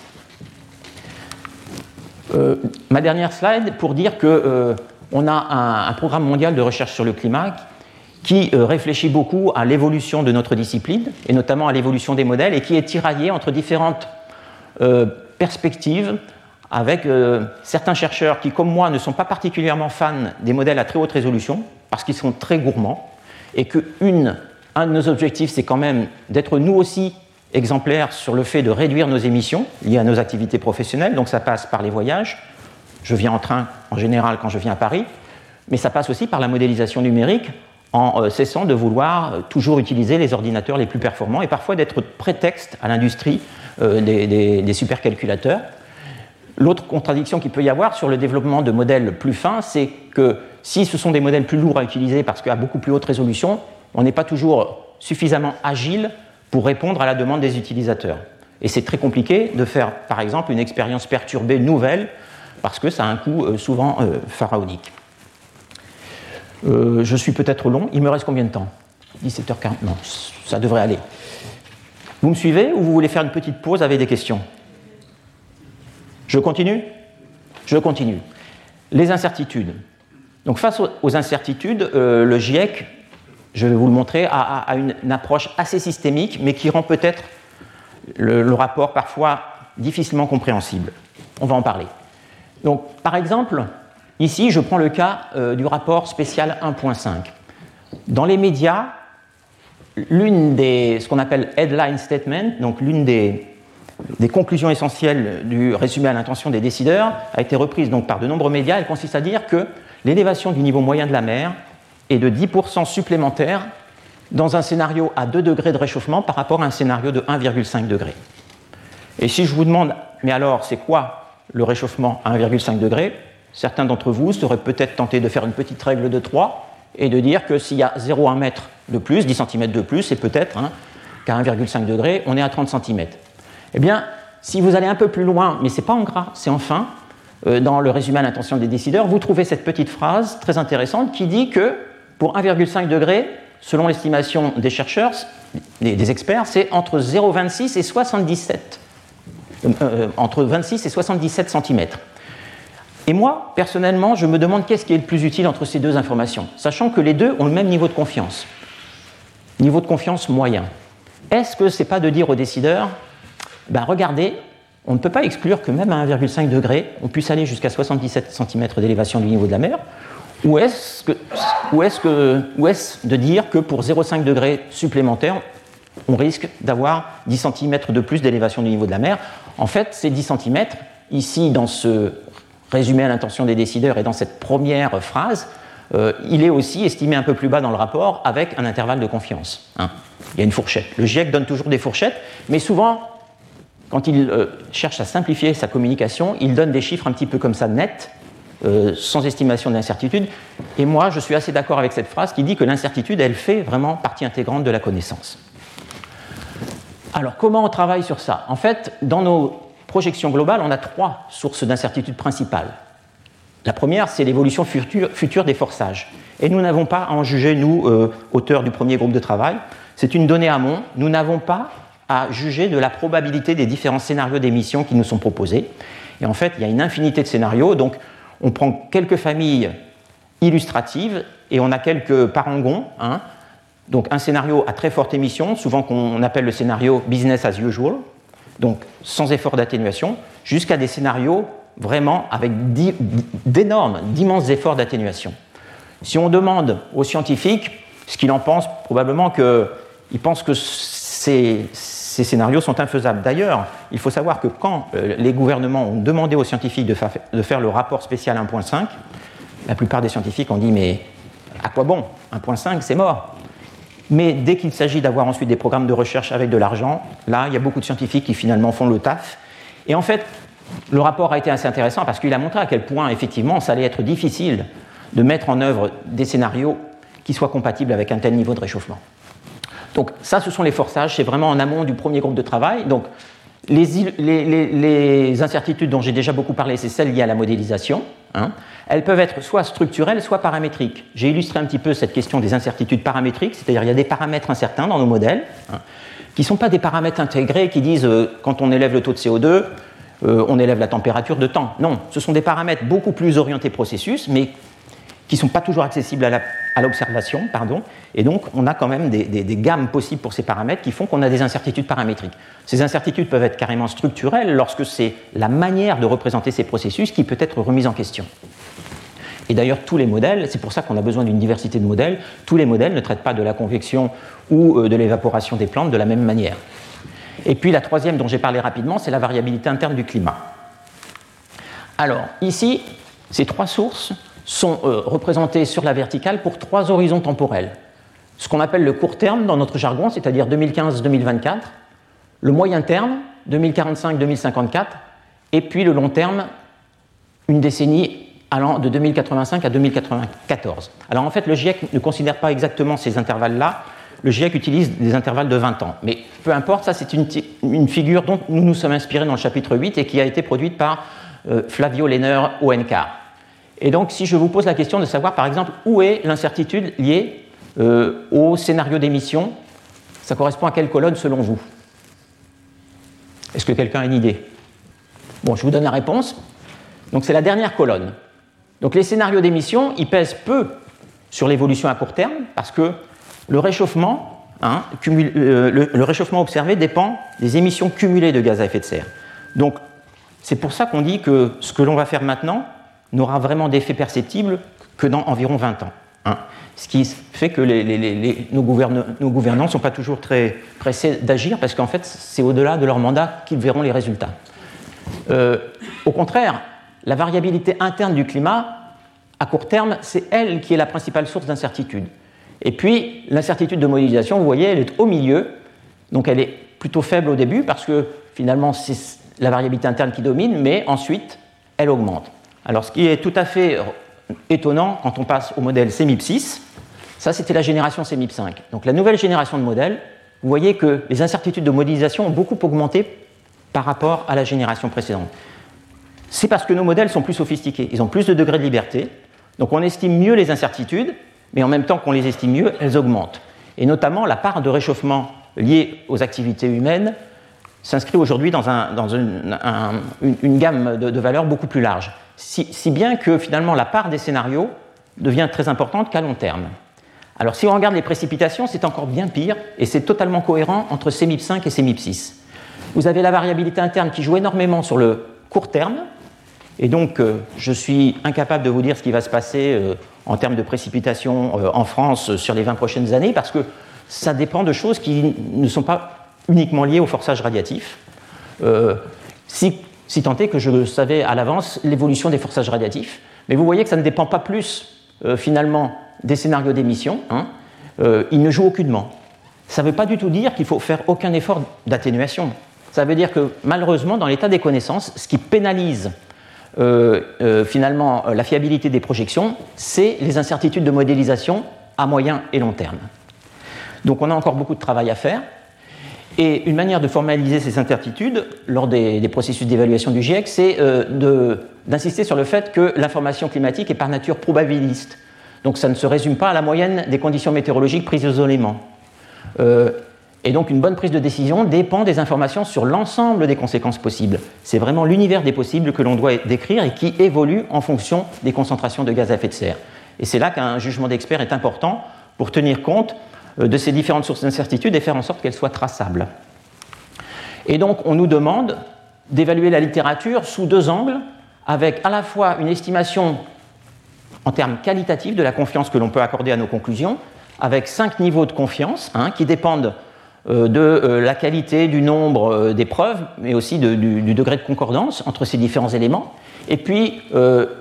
Speaker 3: Euh, ma dernière slide pour dire qu'on a un, un, programme mondial de recherche sur le climat qui réfléchit beaucoup à l'évolution de notre discipline, et notamment à l'évolution des modèles, et qui est tiraillé entre différentes perspectives avec euh, certains chercheurs qui, comme moi, ne sont pas particulièrement fans des modèles à très haute résolution, parce qu'ils sont très gourmands, et que un de nos objectifs, c'est quand même d'être nous aussi exemplaires sur le fait de réduire nos émissions liées à nos activités professionnelles, donc ça passe par les voyages. Je viens en train en général quand je viens à Paris, mais ça passe aussi par la modélisation numérique en euh, cessant de vouloir euh, toujours utiliser les ordinateurs les plus performants et parfois d'être prétexte à l'industrie des supercalculateurs L'autre contradiction qu'il peut y avoir sur le développement de modèles plus fins, c'est que si ce sont des modèles plus lourds à utiliser parce qu'à beaucoup plus haute résolution, on n'est pas toujours suffisamment agile pour répondre à la demande des utilisateurs. Et c'est très compliqué de faire, par exemple, une expérience perturbée nouvelle parce que ça a un coût euh, souvent euh, pharaonique. Euh, je suis peut-être long. Il me reste combien de temps? 17h40 Non, ça devrait aller. Vous me suivez ou vous voulez faire une petite pause avec des questions? Je continue Je continue. Les incertitudes. Donc face aux incertitudes, euh, le GIEC, je vais vous le montrer, a, une, approche assez systémique, mais qui rend peut-être le, rapport parfois difficilement compréhensible. On va en parler. Donc, par exemple, ici, je prends le cas euh, du rapport spécial 1.5. Dans les médias, l'une des, ce qu'on appelle headline statement, donc l'une des, des conclusions essentielles du résumé à l'intention des décideurs a été reprise donc par de nombreux médias. Elle consiste à dire que l'élévation du niveau moyen de la mer est de 10% supplémentaire dans un scénario à 2 degrés de réchauffement par rapport à un scénario de 1,5 degré. Et si je vous demande, mais alors c'est quoi le réchauffement à 1,5 degré Certains d'entre vous seraient peut-être tentés de faire une petite règle de 3 et de dire que s'il y a 0,1 mètre de plus, 10 cm de plus, c'est peut-être hein, qu'à 1,5 degré, on est à 30 cm. Eh bien, si vous allez un peu plus loin, mais ce n'est pas en gras, c'est en fin, euh, dans le résumé à l'intention des décideurs, vous trouvez cette petite phrase très intéressante qui dit que pour 1,5 degré, selon l'estimation des chercheurs, des, experts, c'est entre 0,26 et 77. Euh, euh, entre 26 et 77 cm. Et moi, personnellement, je me demande qu'est-ce qui est le plus utile entre ces deux informations, sachant que les deux ont le même niveau de confiance. Niveau de confiance moyen. Est-ce que ce n'est pas de dire aux décideurs, ben regardez, on ne peut pas exclure que même à 1,5 degré, on puisse aller jusqu'à 77 cm d'élévation du niveau de la mer, ou est-ce est est de dire que pour 0,5 degré supplémentaire, on risque d'avoir 10 cm de plus d'élévation du niveau de la mer? En fait, ces 10 cm, ici dans ce résumé à l'intention des décideurs et dans cette première phrase, euh, il est aussi estimé un peu plus bas dans le rapport avec un intervalle de confiance. Hein. Il y a une fourchette. Le GIEC donne toujours des fourchettes, mais souvent quand il euh, cherche à simplifier sa communication, il donne des chiffres un petit peu comme ça, nets, euh, sans estimation d'incertitude. Et moi, je suis assez d'accord avec cette phrase qui dit que l'incertitude, elle fait vraiment partie intégrante de la connaissance. Alors, comment on travaille sur ça? En fait, dans nos projections globales, on a trois sources d'incertitude principales. La première, c'est l'évolution future, des forçages. Et nous n'avons pas à en juger, nous, euh, auteurs du premier groupe de travail. C'est une donnée amont. Nous n'avons pas à juger de la probabilité des différents scénarios d'émission qui nous sont proposés. Et en fait, il y a une infinité de scénarios. Donc, on prend quelques familles illustratives et on a quelques parangons. Hein. donc un scénario à très forte émission, souvent qu'on appelle le scénario business as usual, donc sans effort d'atténuation, jusqu'à des scénarios vraiment avec d'énormes, d'immenses efforts d'atténuation. Si on demande aux scientifiques ce qu'ils en pensent, probablement qu'ils pensent que ces, ces, scénarios sont infaisables. D'ailleurs, il faut savoir que quand euh, les gouvernements ont demandé aux scientifiques de faire, de faire le rapport spécial 1.5, la plupart des scientifiques ont dit mais à quoi bon? 1.5, c'est mort. Mais dès qu'il s'agit d'avoir ensuite des programmes de recherche avec de l'argent, là, il y a beaucoup de scientifiques qui finalement font le taf. Et en fait, le rapport a été assez intéressant parce qu'il a montré à quel point, effectivement, ça allait être difficile de mettre en œuvre des scénarios qui soient compatibles avec un tel niveau de réchauffement. Donc ça, ce sont les forçages, c'est vraiment en amont du premier groupe de travail. Donc les, incertitudes dont j'ai déjà beaucoup parlé, c'est celles liées à la modélisation. Hein. Elles peuvent être soit structurelles, soit paramétriques. J'ai illustré un petit peu cette question des incertitudes paramétriques, c'est-à-dire il y a des paramètres incertains dans nos modèles, hein, qui ne sont pas des paramètres intégrés qui disent euh, quand on élève le taux de CO2, euh, on élève la température de temps. Non, ce sont des paramètres beaucoup plus orientés processus, mais qui ne sont pas toujours accessibles à l'observation, pardon, et donc on a quand même des, gammes possibles pour ces paramètres qui font qu'on a des incertitudes paramétriques. Ces incertitudes peuvent être carrément structurelles lorsque c'est la manière de représenter ces processus qui peut être remise en question. Et d'ailleurs, tous les modèles, c'est pour ça qu'on a besoin d'une diversité de modèles, tous les modèles ne traitent pas de la convection ou euh, de l'évaporation des plantes de la même manière. Et puis la troisième dont j'ai parlé rapidement, c'est la variabilité interne du climat. Alors, ici, ces trois sources sont euh, représentées sur la verticale pour trois horizons temporels. Ce qu'on appelle le court terme dans notre jargon, c'est-à-dire 2015-2024, le moyen terme, 2045-2054, et puis le long terme, une décennie allant de 2085 à 2094. Alors en fait, le GIEC ne considère pas exactement ces intervalles-là. Le GIEC utilise des intervalles de 20 ans. Mais peu importe, ça c'est une, une, figure dont nous nous sommes inspirés dans le chapitre 8 et qui a été produite par euh, Flavio Lehner ONK. Et donc, si je vous pose la question de savoir, par exemple, où est l'incertitude liée euh, au scénario d'émission, ça correspond à quelle colonne selon vous? Est-ce que quelqu'un a une idée? Bon, je vous donne la réponse. Donc, c'est la dernière colonne. Donc, les scénarios d'émission, ils pèsent peu sur l'évolution à court terme parce que le réchauffement, hein, euh, le réchauffement observé dépend des émissions cumulées de gaz à effet de serre. Donc, c'est pour ça qu'on dit que ce que l'on va faire maintenant, n'aura vraiment d'effet perceptible que dans environ 20 ans. Hein. Ce qui fait que nos, gouvernants ne sont pas toujours très pressés d'agir parce qu'en fait, c'est au-delà de leur mandat qu'ils verront les résultats. Euh, au contraire, la variabilité interne du climat, à court terme, c'est elle qui est la principale source d'incertitude. Et puis, l'incertitude de modélisation, vous voyez, elle est au milieu, donc elle est plutôt faible au début parce que finalement, c'est la variabilité interne qui domine, mais ensuite, elle augmente. Alors, ce qui est tout à fait étonnant quand on passe au modèle CMIP 6, ça c'était la génération CMIP 5. Donc, la nouvelle génération de modèles, vous voyez que les incertitudes de modélisation ont beaucoup augmenté par rapport à la génération précédente. C'est parce que nos modèles sont plus sophistiqués, ils ont plus de degrés de liberté, donc on estime mieux les incertitudes, mais en même temps qu'on les estime mieux, elles augmentent. Et notamment, la part de réchauffement liée aux activités humaines s'inscrit aujourd'hui dans, une, gamme de valeurs beaucoup plus large si, bien que finalement la part des scénarios devient très importante qu'à long terme. Alors si on regarde les précipitations, c'est encore bien pire, et c'est totalement cohérent entre CMIP 5 et CMIP 6. Vous avez la variabilité interne qui joue énormément sur le court terme, et donc euh, je suis incapable de vous dire ce qui va se passer euh, en termes de précipitations euh, en France sur les 20 prochaines années, parce que ça dépend de choses qui ne sont pas uniquement liées au forçage radiatif. si si tant est que je savais à l'avance l'évolution des forçages radiatifs. Mais vous voyez que ça ne dépend pas plus euh, finalement des scénarios d'émission, hein. euh, il ne joue aucunement. Ça ne veut pas du tout dire qu'il faut faire aucun effort d'atténuation. Ça veut dire que malheureusement, dans l'état des connaissances, ce qui pénalise euh, finalement la fiabilité des projections, c'est les incertitudes de modélisation à moyen et long terme. Donc on a encore beaucoup de travail à faire. Et une manière de formaliser ces incertitudes lors des, processus d'évaluation du GIEC, c'est euh, d'insister sur le fait que l'information climatique est par nature probabiliste. Donc ça ne se résume pas à la moyenne des conditions météorologiques prises isolément. Euh, et donc une bonne prise de décision dépend des informations sur l'ensemble des conséquences possibles. C'est vraiment l'univers des possibles que l'on doit décrire et qui évolue en fonction des concentrations de gaz à effet de serre. Et c'est là qu'un jugement d'expert est important pour tenir compte de ces différentes sources d'incertitude et faire en sorte qu'elles soient traçables. Et donc, on nous demande d'évaluer la littérature sous deux angles, avec à la fois une estimation en termes qualitatifs de la confiance que l'on peut accorder à nos conclusions, avec cinq niveaux de confiance hein, qui dépendent euh, de euh, la qualité du nombre euh, des preuves, mais aussi du, degré de concordance entre ces différents éléments. Et puis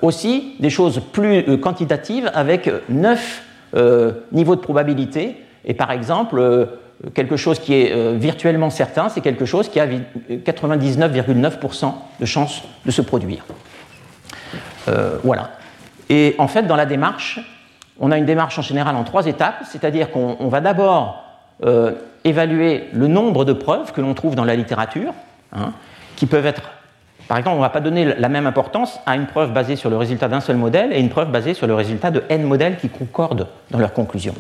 Speaker 3: aussi des choses plus quantitatives avec neuf niveaux de probabilité. Et par exemple, quelque chose qui est virtuellement certain, c'est quelque chose qui a 99,9% de chances de se produire. voilà. Et en fait, dans la démarche, on a une démarche en général en trois étapes, c'est-à-dire qu'on va d'abord euh, évaluer le nombre de preuves que l'on trouve dans la littérature, hein, qui peuvent être, par exemple, on ne va pas donner la même importance à une preuve basée sur le résultat d'un seul modèle et une preuve basée sur le résultat de n modèles qui concordent dans leurs conclusions.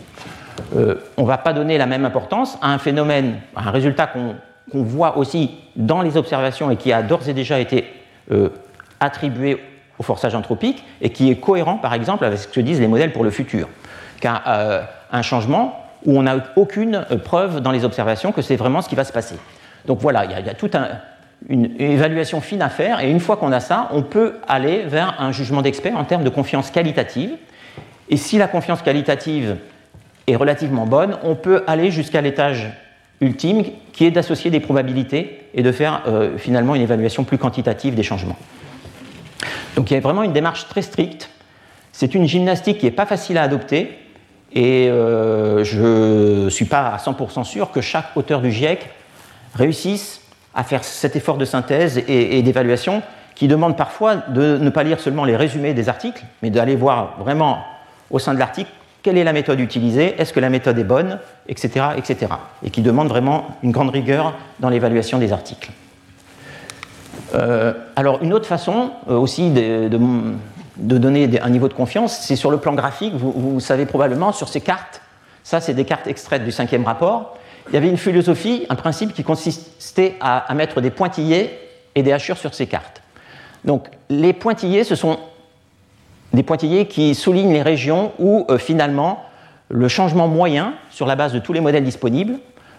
Speaker 3: Euh, on ne va pas donner la même importance à un phénomène, à un résultat qu'on voit aussi dans les observations et qui a d'ores et déjà été euh, attribué au forçage anthropique et qui est cohérent, par exemple, avec ce que disent les modèles pour le futur. Car un changement où on n'a aucune euh, preuve dans les observations que c'est vraiment ce qui va se passer. Donc voilà, il y a, toute une évaluation fine à faire, et une fois qu'on a ça, on peut aller vers un jugement d'expert en termes de confiance qualitative. Et si la confiance qualitative est relativement bonne, on peut aller jusqu'à l'étage ultime, qui est d'associer des probabilités et de faire euh, finalement une évaluation plus quantitative des changements. Donc il y a vraiment une démarche très stricte. C'est une gymnastique qui n'est pas facile à adopter, et euh, je ne suis pas à 100% sûr que chaque auteur du GIEC réussisse à faire cet effort de synthèse et, d'évaluation qui demande parfois de ne pas lire seulement les résumés des articles, mais d'aller voir vraiment au sein de l'article quelle est la méthode utilisée, est-ce que la méthode est bonne, etc., etc. Et qui demande vraiment une grande rigueur dans l'évaluation des articles. Euh, alors une autre façon euh, aussi de, donner un niveau de confiance, c'est sur le plan graphique. Vous, savez probablement sur ces cartes, ça c'est des cartes extraites du cinquième rapport. Il y avait une philosophie, un principe qui consistait à, mettre des pointillés et des hachures sur ces cartes. Donc les pointillés, ce sont des pointillés qui soulignent les régions où euh, finalement le changement moyen sur la base de tous les modèles disponibles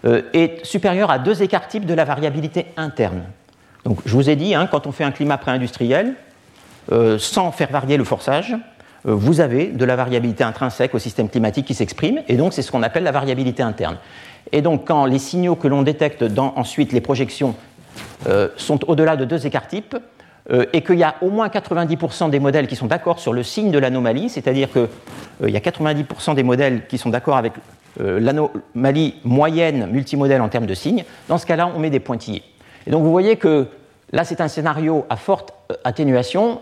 Speaker 3: euh, est supérieur à deux écarts types de la variabilité interne. Donc je vous ai dit, hein, quand on fait un climat pré-industriel, euh, sans faire varier le forçage, vous avez de la variabilité intrinsèque au système climatique qui s'exprime, et donc c'est ce qu'on appelle la variabilité interne. Et donc quand les signaux que l'on détecte dans ensuite les projections sont au-delà de deux écarts types, et qu'il y a au moins 90% des modèles qui sont d'accord sur le signe de l'anomalie, c'est-à-dire qu'il y a 90% des modèles qui sont d'accord avec l'anomalie moyenne multimodèle en termes de signes, dans ce cas-là, on met des pointillés. Et donc vous voyez que Là, c'est un scénario à forte euh, atténuation,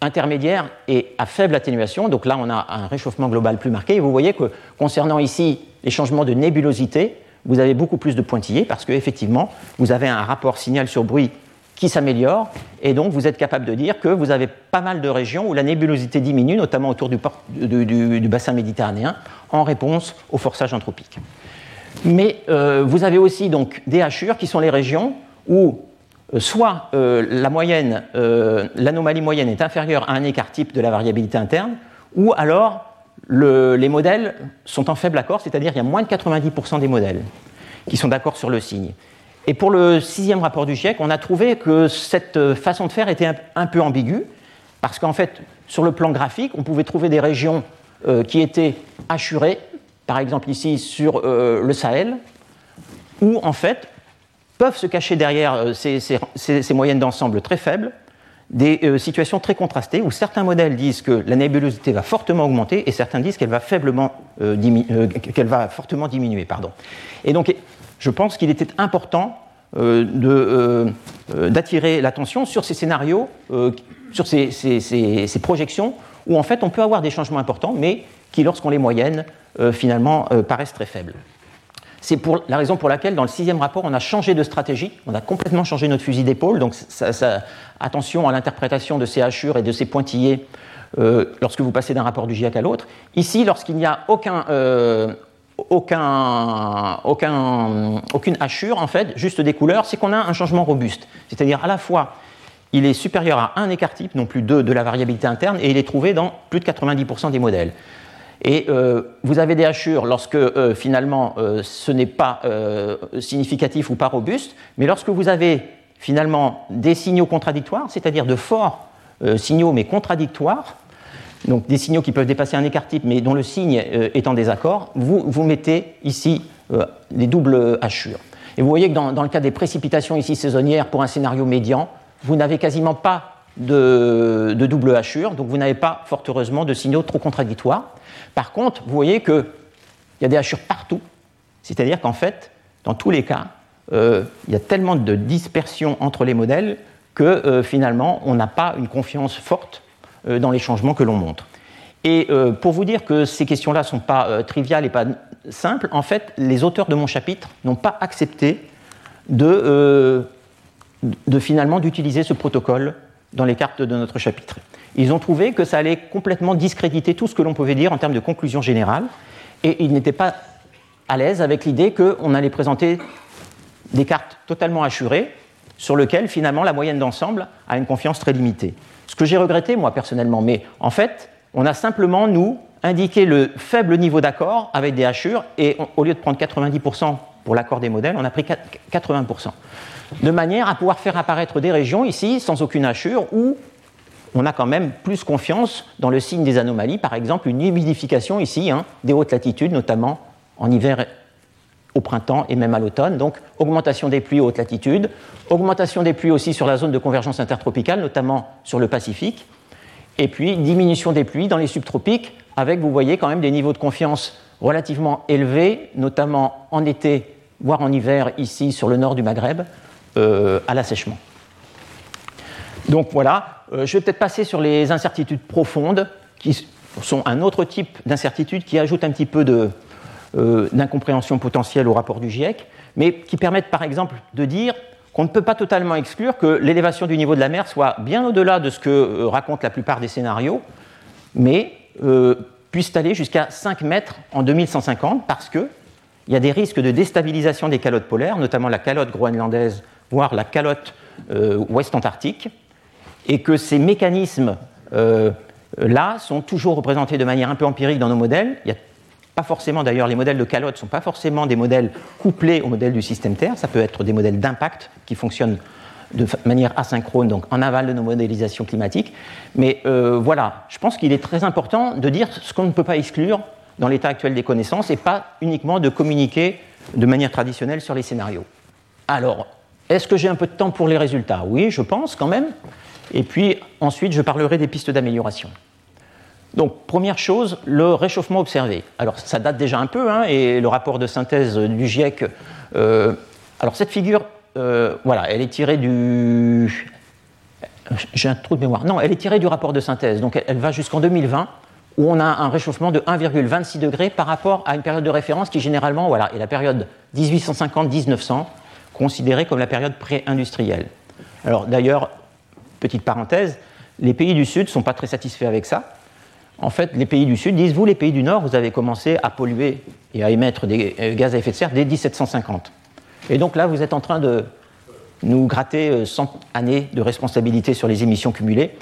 Speaker 3: intermédiaire et à faible atténuation. Donc là, on a un réchauffement global plus marqué. Et vous voyez que concernant ici les changements de nébulosité, vous avez beaucoup plus de pointillés parce qu'effectivement, vous avez un rapport signal sur bruit qui s'améliore et donc vous êtes capable de dire que vous avez pas mal de régions où la nébulosité diminue, notamment autour du, bassin méditerranéen, en réponse au forçage anthropique. Mais euh, vous avez aussi donc des hachures qui sont les régions où euh, soit euh, la moyenne, l'anomalie moyenne est inférieure à un écart type de la variabilité interne, ou alors les modèles sont en faible accord, c'est-à-dire qu'il y a moins de 90% des modèles qui sont d'accord sur le signe. Et pour le sixième rapport du GIEC, on a trouvé que cette façon de faire était un, peu ambiguë, parce qu'en fait, sur le plan graphique, on pouvait trouver des régions qui étaient assurées, par exemple ici sur le Sahel, où en fait peuvent se cacher derrière euh, ces, moyennes d'ensemble très faibles des euh, situations très contrastées où certains modèles disent que la nébulosité va fortement augmenter et certains disent qu'elle va, euh, va fortement diminuer. Pardon. Et donc, je pense qu'il était important d'attirer l'attention sur ces scénarios, sur ces, projections où en fait on peut avoir des changements importants, mais qui, lorsqu'on les moyenne, finalement paraissent très faibles. C'est la raison pour laquelle, dans le sixième rapport, on a changé de stratégie, on a complètement changé notre fusil d'épaule. Donc, attention à l'interprétation de ces hachures et de ces pointillés euh, lorsque vous passez d'un rapport du GIEC à l'autre. Ici, lorsqu'il n'y a aucun, euh, aucun, aucun, aucune hachure, en fait, juste des couleurs, c'est qu'on a un changement robuste. C'est-à-dire, à la fois, il est supérieur à un écart type, non plus deux, de la variabilité interne, et il est trouvé dans plus de 90% des modèles. Et vous avez des hachures lorsque finalement ce n'est pas significatif ou pas robuste, mais lorsque vous avez finalement des signaux contradictoires, c'est-à-dire de forts signaux mais contradictoires, donc des signaux qui peuvent dépasser un écart type mais dont le signe est en désaccord, vous, vous mettez ici les doubles hachures. Et vous voyez que dans, le cas des précipitations ici saisonnières pour un scénario médian, vous n'avez quasiment pas de, double hachure, donc vous n'avez pas, fort heureusement, de signaux trop contradictoires. Par contre, vous voyez qu'il y a des hachures partout, c'est-à-dire qu'en fait, dans tous les cas, euh, il y a tellement de dispersion entre les modèles que euh, finalement, on n'a pas une confiance forte euh, dans les changements que l'on montre. Et pour vous dire que ces questions-là ne sont pas triviales et pas simples, en fait, les auteurs de mon chapitre n'ont pas accepté de de finalement d'utiliser ce protocole dans les cartes de notre chapitre. Ils ont trouvé que ça allait complètement discréditer tout ce que l'on pouvait dire en termes de conclusion générale, et ils n'étaient pas à l'aise avec l'idée qu'on allait présenter des cartes totalement assurées, sur lesquelles finalement la moyenne d'ensemble a une confiance très limitée. Ce que j'ai regretté moi personnellement, mais en fait, on a simplement, nous, indiqué le faible niveau d'accord avec des hachures, et au lieu de prendre 90% pour l'accord des modèles, on a pris 80% de manière à pouvoir faire apparaître des régions ici sans aucune hachure où on a quand même plus confiance dans le signe des anomalies, par exemple une humidification ici hein, des hautes latitudes, notamment en hiver, au printemps et même à l'automne. Donc augmentation des pluies aux hautes latitudes, augmentation des pluies aussi sur la zone de convergence intertropicale, notamment sur le Pacifique, et puis diminution des pluies dans les subtropiques, avec, vous voyez, quand même des niveaux de confiance relativement élevés, notamment en été, voire en hiver ici sur le nord du Maghreb, euh, à l'assèchement. Donc voilà, euh, je vais peut-être passer sur les incertitudes profondes, qui sont un autre type d'incertitude qui ajoute un petit peu euh, d'incompréhension potentielle au rapport du GIEC, mais qui permettent par exemple de dire qu'on ne peut pas totalement exclure que l'élévation du niveau de la mer soit bien au-delà de ce que racontent la plupart des scénarios, mais puisse aller jusqu'à 5 mètres en 2150 parce qu'il y a des risques de déstabilisation des calottes polaires, notamment la calotte groenlandaise voire la calotte euh, ouest antarctique, et que ces mécanismes euh, là sont toujours représentés de manière un peu empirique dans nos modèles. Il y a pas forcément, d'ailleurs, les modèles de calotte ne sont pas forcément des modèles couplés au modèle du système Terre, ça peut être des modèles d'impact qui fonctionnent de manière asynchrone, donc en aval de nos modélisations climatiques. Mais euh, voilà, je pense qu'il est très important de dire ce qu'on ne peut pas exclure dans l'état actuel des connaissances et pas uniquement de communiquer de manière traditionnelle sur les scénarios. Alors, est-ce que j'ai un peu de temps pour les résultats? Oui, je pense quand même. Et puis ensuite, je parlerai des pistes d'amélioration. Donc, première chose, le réchauffement observé. Alors, ça date déjà un peu, hein, et le rapport de synthèse du GIEC. Euh, alors, cette figure, euh, voilà, elle est tirée du. J'ai un trou de mémoire. Non, elle est tirée du rapport de synthèse. Donc, elle, va jusqu'en 2020, où on a un réchauffement de 1,26 degrés par rapport à une période de référence qui, généralement, voilà, est la période 1850-1900 considérée comme la période pré-industrielle. Alors d'ailleurs, petite parenthèse, les pays du Sud ne sont pas très satisfaits avec ça. En fait, les pays du Sud disent, vous les pays du Nord, vous avez commencé à polluer et à émettre des euh, gaz à effet de serre dès 1750. Et donc là, vous êtes en train de nous gratter 100 euh, années de responsabilité sur les émissions cumulées.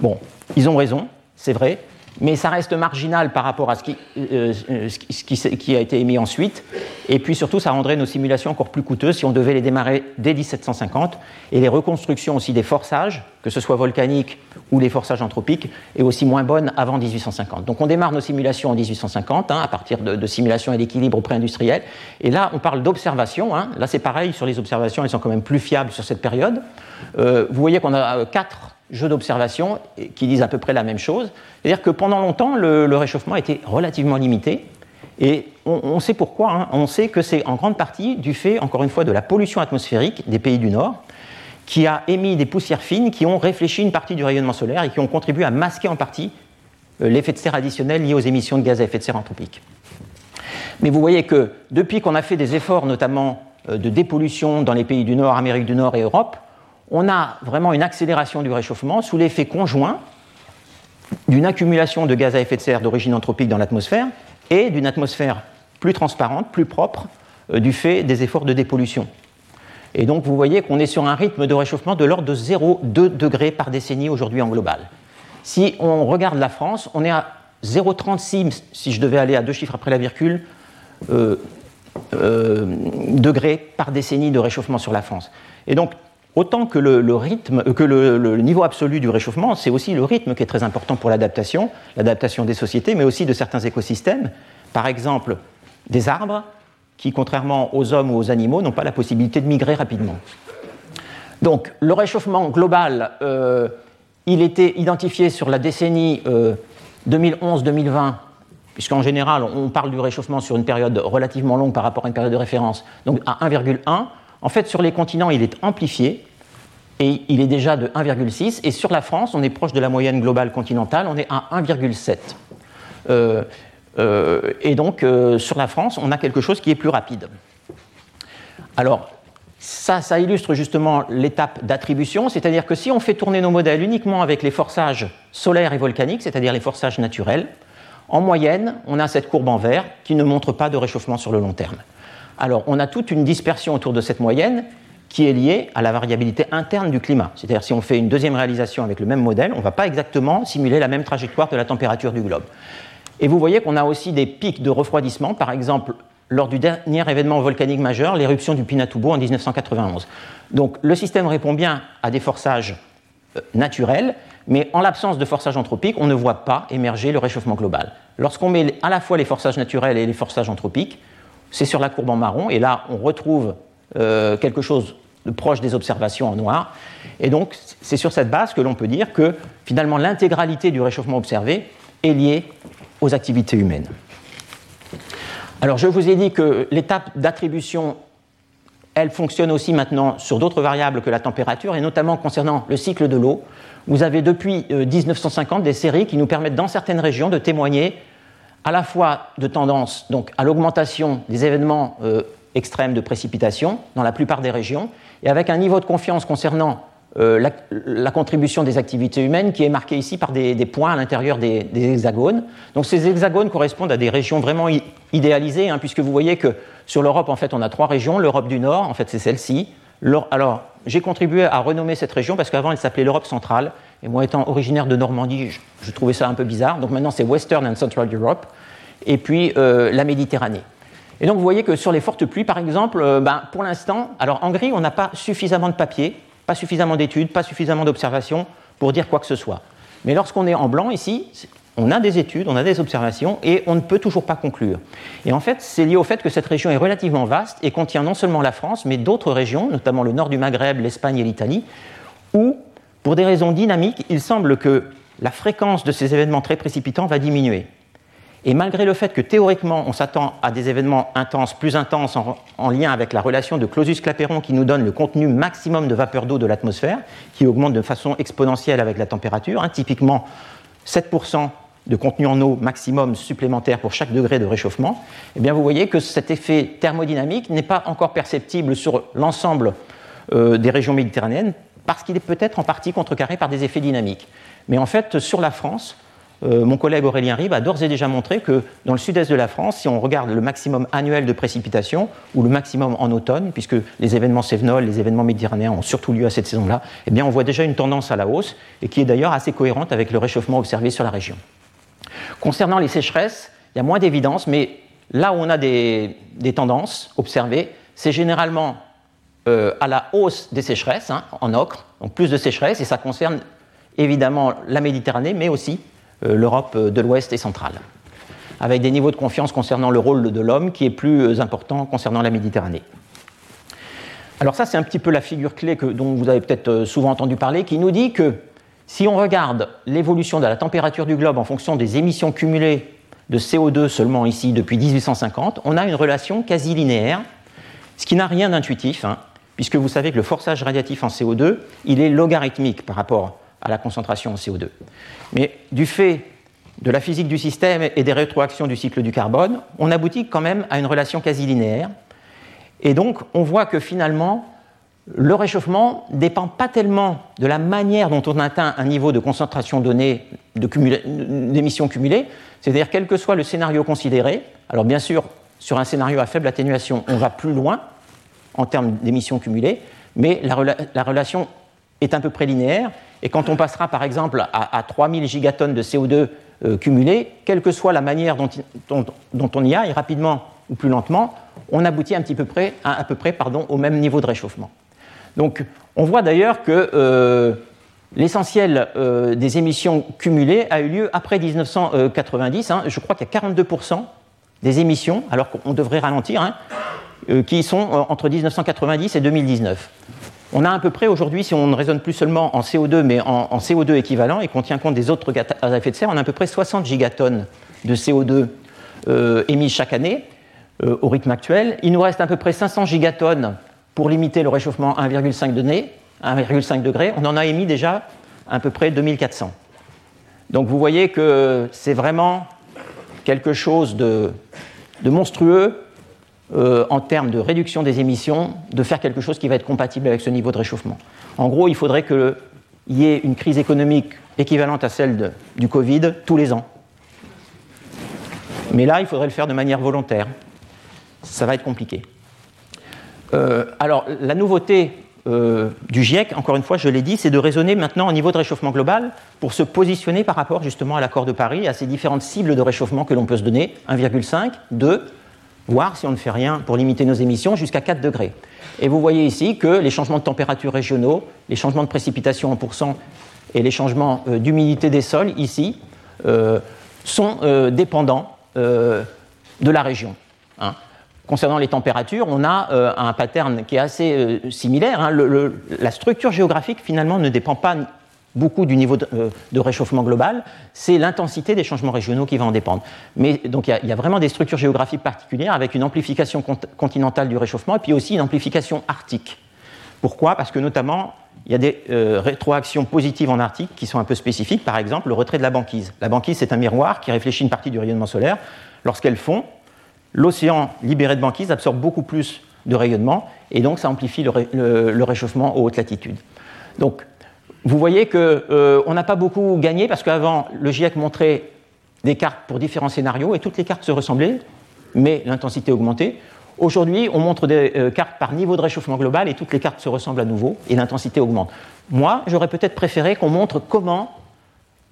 Speaker 3: Bon, ils ont raison, c'est vrai, mais ça reste marginal par rapport à ce qui, euh, ce, qui, a été émis ensuite. Et puis surtout, ça rendrait nos simulations encore plus coûteuses si on devait les démarrer dès 1750. Et les reconstructions aussi des forçages, que ce soit volcaniques ou les forçages anthropiques, est aussi moins bonne avant 1850. Donc on démarre nos simulations en 1850, hein, à partir de, simulations et d'équilibre pré-industriel. Et là, on parle d'observation. Hein. Là, c'est pareil, sur les observations, elles sont quand même plus fiables sur cette période. Euh, vous voyez qu'on a euh, quatre jeux d'observation qui disent à peu près la même chose. C'est-à-dire que pendant longtemps, le, réchauffement était relativement limité. Et on, sait pourquoi. Hein. On sait que c'est en grande partie du fait, encore une fois, de la pollution atmosphérique des pays du Nord, qui a émis des poussières fines qui ont réfléchi une partie du rayonnement solaire et qui ont contribué à masquer en partie euh, l'effet de serre additionnel lié aux émissions de gaz à effet de serre anthropique. Mais vous voyez que depuis qu'on a fait des efforts, notamment euh, de dépollution dans les pays du Nord, Amérique du Nord et Europe, on a vraiment une accélération du réchauffement sous l'effet conjoint d'une accumulation de gaz à effet de serre d'origine anthropique dans l'atmosphère et d'une atmosphère plus transparente, plus propre, euh, du fait des efforts de dépollution. Et donc vous voyez qu'on est sur un rythme de réchauffement de l'ordre de 0,2 degrés par décennie aujourd'hui en global. Si on regarde la France, on est à 0,36, si je devais aller à deux chiffres après la virgule, euh, euh, degrés par décennie de réchauffement sur la France. Et donc, autant que que le, niveau absolu du réchauffement, c'est aussi le rythme qui est très important pour l'adaptation, l'adaptation des sociétés, mais aussi de certains écosystèmes. Par exemple, des arbres qui, contrairement aux hommes ou aux animaux, n'ont pas la possibilité de migrer rapidement. Donc, le réchauffement global, euh, il était identifié sur la décennie 2011-2020 puisqu'en général, on parle du réchauffement sur une période relativement longue par rapport à une période de référence, donc à 1,1. En fait, sur les continents, il est amplifié, et il est déjà de 1,6, et sur la France, on est proche de la moyenne globale continentale, on est à 1,7. Euh, euh, et donc, euh, sur la France, on a quelque chose qui est plus rapide. Alors, ça, ça illustre justement l'étape d'attribution, c'est-à-dire que si on fait tourner nos modèles uniquement avec les forçages solaires et volcaniques, c'est-à-dire les forçages naturels, en moyenne, on a cette courbe en vert qui ne montre pas de réchauffement sur le long terme. Alors, on a toute une dispersion autour de cette moyenne qui est liée à la variabilité interne du climat. C'est-à-dire, si on fait une deuxième réalisation avec le même modèle, on ne va pas exactement simuler la même trajectoire de la température du globe. Et vous voyez qu'on a aussi des pics de refroidissement, par exemple lors du dernier événement volcanique majeur, l'éruption du Pinatubo en 1991. Donc le système répond bien à des forçages euh, naturels, mais en l'absence de forçage anthropique, on ne voit pas émerger le réchauffement global. Lorsqu'on met à la fois les forçages naturels et les forçages anthropiques, c'est sur la courbe en marron, et là on retrouve euh, quelque chose de proche des observations en noir. Et donc c'est sur cette base que l'on peut dire que finalement l'intégralité du réchauffement observé est liée aux activités humaines. Alors je vous ai dit que l'étape d'attribution, elle fonctionne aussi maintenant sur d'autres variables que la température, et notamment concernant le cycle de l'eau. Vous avez depuis 1950 euh, des séries qui nous permettent dans certaines régions de témoigner à la fois de tendance donc, à l'augmentation des événements euh, extrêmes de précipitation dans la plupart des régions, et avec un niveau de confiance concernant euh, la, contribution des activités humaines qui est marqué ici par des, points à l'intérieur des, hexagones. Donc ces hexagones correspondent à des régions vraiment idéalisées, hein, puisque vous voyez que sur l'Europe, en fait, on a trois régions. L'Europe du Nord, en fait, c'est celle-ci. Alors, j'ai contribué à renommer cette région parce qu'avant elle s'appelait l'Europe centrale. Et moi étant originaire de Normandie, je, trouvais ça un peu bizarre. Donc maintenant c'est Western and Central Europe. Et puis euh, la Méditerranée. Et donc vous voyez que sur les fortes pluies, par exemple, euh, ben, pour l'instant, alors en gris, on n'a pas suffisamment de papier, pas suffisamment d'études, pas suffisamment d'observations pour dire quoi que ce soit. Mais lorsqu'on est en blanc ici, on a des études, on a des observations et on ne peut toujours pas conclure. Et en fait, c'est lié au fait que cette région est relativement vaste et contient non seulement la France, mais d'autres régions, notamment le nord du Maghreb, l'Espagne et l'Italie, où, pour des raisons dynamiques, il semble que la fréquence de ces événements très précipitants va diminuer. Et malgré le fait que théoriquement on s'attend à des événements intenses, plus intenses en, lien avec la relation de Clausius-Clapeyron qui nous donne le contenu maximum de vapeur d'eau de l'atmosphère, qui augmente de façon exponentielle avec la température, hein, typiquement 7% de contenu en eau maximum supplémentaire pour chaque degré de réchauffement, eh bien vous voyez que cet effet thermodynamique n'est pas encore perceptible sur l'ensemble euh, des régions méditerranéennes parce qu'il est peut-être en partie contrecarré par des effets dynamiques. Mais en fait, sur la France, euh, mon collègue Aurélien Rive a d'ores et déjà montré que dans le sud-est de la France, si on regarde le maximum annuel de précipitations ou le maximum en automne, puisque les événements sévenols, les événements méditerranéens ont surtout lieu à cette saison-là, eh bien on voit déjà une tendance à la hausse et qui est d'ailleurs assez cohérente avec le réchauffement observé sur la région. Concernant les sécheresses, il y a moins d'évidence, mais là où on a des, tendances observées, c'est généralement euh, à la hausse des sécheresses, hein, en ocre, donc plus de sécheresses, et ça concerne évidemment la Méditerranée, mais aussi euh, l'Europe de l'Ouest et centrale, avec des niveaux de confiance concernant le rôle de l'homme qui est plus important concernant la Méditerranée. Alors ça, c'est un petit peu la figure clé que, dont vous avez peut-être euh, souvent entendu parler, qui nous dit que si on regarde l'évolution de la température du globe en fonction des émissions cumulées de CO2 seulement ici depuis 1850, on a une relation quasi linéaire, ce qui n'a rien d'intuitif, hein, puisque vous savez que le forçage radiatif en CO2, il est logarithmique par rapport à la concentration en CO2. Mais du fait de la physique du système et des rétroactions du cycle du carbone, on aboutit quand même à une relation quasi linéaire. Et donc, on voit que finalement, le réchauffement ne dépend pas tellement de la manière dont on atteint un niveau de concentration donné d'émissions cumulées, c'est-à-dire quel que soit le scénario considéré. Alors bien sûr, sur un scénario à faible atténuation, on va plus loin en termes d'émissions cumulées, mais la, relation est à peu près linéaire. Et quand on passera par exemple à, 3000 gigatonnes de CO2 cumulées, quelle que soit la manière dont, on y aille, rapidement ou plus lentement, on aboutit un petit peu près, à, peu près pardon, au même niveau de réchauffement. Donc on voit d'ailleurs que l'essentiel des émissions cumulées a eu lieu après 1990. Hein. je crois qu'il y a 42% des émissions, alors qu'on devrait ralentir, hein, qui sont entre 1990 et 2019. On a à peu près aujourd'hui, si on ne raisonne plus seulement en CO2, mais en, CO2 équivalent et qu'on tient compte des autres gaz à effet de serre, on a à peu près 60 gigatonnes de CO2 euh, émis chaque année euh, au rythme actuel. Il nous reste à peu près 500 gigatonnes pour limiter le réchauffement à 1,5 degré. 1,5 degré. On en a émis déjà à peu près 2400. Donc vous voyez que c'est vraiment quelque chose de monstrueux euh, en termes de réduction des émissions, de faire quelque chose qui va être compatible avec ce niveau de réchauffement. En gros, il faudrait qu'il y ait une crise économique équivalente à celle du Covid tous les ans. Mais là, il faudrait le faire de manière volontaire. Ça va être compliqué. Euh, alors, la nouveauté euh, du GIEC, encore une fois, je l'ai dit, c'est de raisonner maintenant au niveau de réchauffement global pour se positionner par rapport justement à l'accord de Paris, à ces différentes cibles de réchauffement que l'on peut se donner 1,5, 2, voire, si on ne fait rien pour limiter nos émissions, jusqu'à 4 degrés. Et vous voyez ici que les changements de température régionaux, les changements de précipitation en pourcent et les changements euh, d'humidité des sols, ici, euh, sont euh, dépendants de la région. Hein. Concernant les températures, on a un pattern qui est assez similaire. Hein. la structure géographique, finalement, ne dépend pas beaucoup du niveau euh, de, réchauffement global, c'est l'intensité des changements régionaux qui va en dépendre. Mais donc il y, a vraiment des structures géographiques particulières avec une amplification continentale du réchauffement et puis aussi une amplification arctique. Pourquoi? Parce que notamment il y a des euh, rétroactions positives en Arctique qui sont un peu spécifiques, par exemple le retrait de la banquise. La banquise, c'est un miroir qui réfléchit une partie du rayonnement solaire. Lorsqu'elle fond, l'océan libéré de banquise absorbe beaucoup plus de rayonnement et donc ça amplifie le, le réchauffement aux hautes latitudes. Donc vous voyez qu'on euh, n'a pas beaucoup gagné parce qu'avant, le GIEC montrait des cartes pour différents scénarios et toutes les cartes se ressemblaient, mais l'intensité augmentait. Aujourd'hui, on montre des euh, cartes par niveau de réchauffement global et toutes les cartes se ressemblent à nouveau et l'intensité augmente. Moi, j'aurais peut-être préféré qu'on montre comment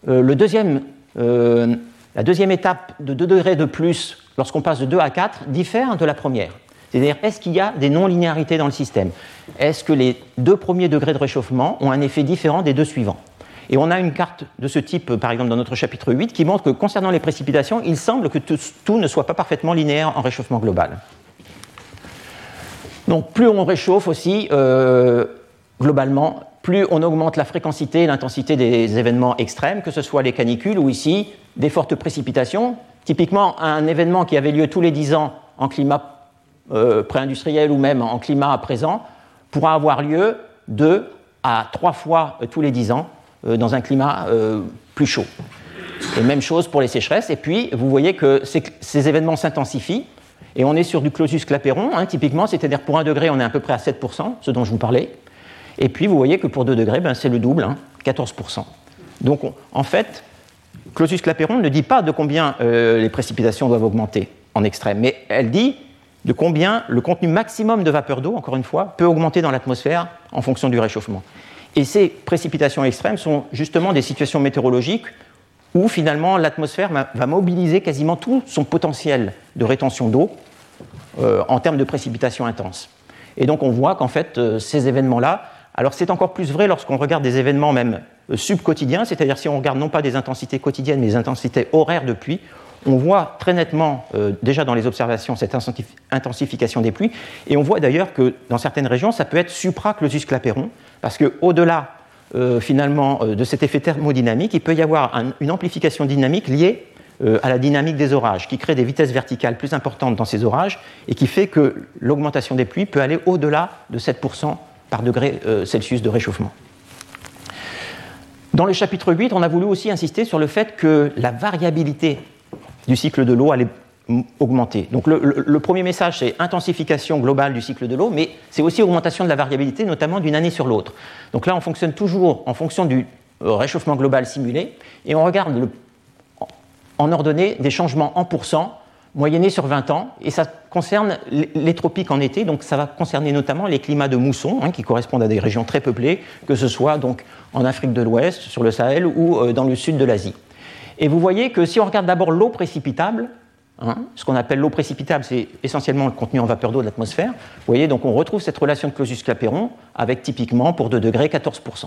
Speaker 3: euh, la deuxième étape de 2 degrés de plus lorsqu'on passe de 2 à 4 diffère de la première. C'est-à-dire, est-ce qu'il y a des non-linéarités dans le système? Est-ce que les deux premiers degrés de réchauffement ont un effet différent des deux suivants? Et on a une carte de ce type, par exemple, dans notre chapitre 8, qui montre que concernant les précipitations, il semble que tout, ne soit pas parfaitement linéaire en réchauffement global. Donc, plus on réchauffe aussi, euh, globalement, plus on augmente la fréquencité et l'intensité des événements extrêmes, que ce soit les canicules ou ici des fortes précipitations. Typiquement, un événement qui avait lieu tous les 10 ans en climat euh, pré-industriel ou même en climat à présent pourra avoir lieu deux à trois fois euh, tous les dix ans euh, dans un climat plus chaud. Et même chose pour les sécheresses. Et puis, vous voyez que ces, événements s'intensifient. Et on est sur du Clausus clapeyron, hein, typiquement, c'est-à-dire pour un degré, on est à peu près à 7%, ce dont je vous parlais. Et puis, vous voyez que pour 2 degrés, ben, c'est le double, 14%. Hein, Donc, en fait, Clausus clapeyron ne dit pas de combien les précipitations doivent augmenter en extrême, mais elle dit de combien le contenu maximum de vapeur d'eau, encore une fois, peut augmenter dans l'atmosphère en fonction du réchauffement. Et ces précipitations extrêmes sont justement des situations météorologiques où finalement l'atmosphère va mobiliser quasiment tout son potentiel de rétention d'eau euh, en termes de précipitations intenses. Et donc on voit qu'en fait euh, ces événements-là, alors c'est encore plus vrai lorsqu'on regarde des événements même euh, subquotidiens, c'est-à-dire si on regarde non pas des intensités quotidiennes mais des intensités horaires de pluie, on voit très nettement, euh, déjà dans les observations, cette intensification des pluies, et on voit d'ailleurs que dans certaines régions, ça peut être supra-Clausus clapeyron, parce qu'au-delà euh, finalement euh, de cet effet thermodynamique, il peut y avoir une amplification dynamique liée à la dynamique des orages, qui crée des vitesses verticales plus importantes dans ces orages, et qui fait que l'augmentation des pluies peut aller au-delà de 7% par degré Celsius de réchauffement. Dans le chapitre 8, on a voulu aussi insister sur le fait que la variabilité du cycle de l'eau allait augmenter. Donc le, premier message, c'est intensification globale du cycle de l'eau, mais c'est aussi augmentation de la variabilité, notamment d'une année sur l'autre. Donc là, on fonctionne toujours en fonction du euh, réchauffement global simulé, et on regarde en ordonnée des changements en pourcent moyennés sur 20 ans, et ça concerne les tropiques en été, donc ça va concerner notamment les climats de mousson, hein, qui correspondent à des régions très peuplées, que ce soit donc en Afrique de l'Ouest, sur le Sahel, ou euh, dans le sud de l'Asie. Et vous voyez que si on regarde d'abord l'eau précipitable, hein, ce qu'on appelle l'eau précipitable, c'est essentiellement le contenu en vapeur d'eau de l'atmosphère. Vous voyez, donc on retrouve cette relation de Clausius-Clapeyron avec typiquement pour 2 degrés 14%.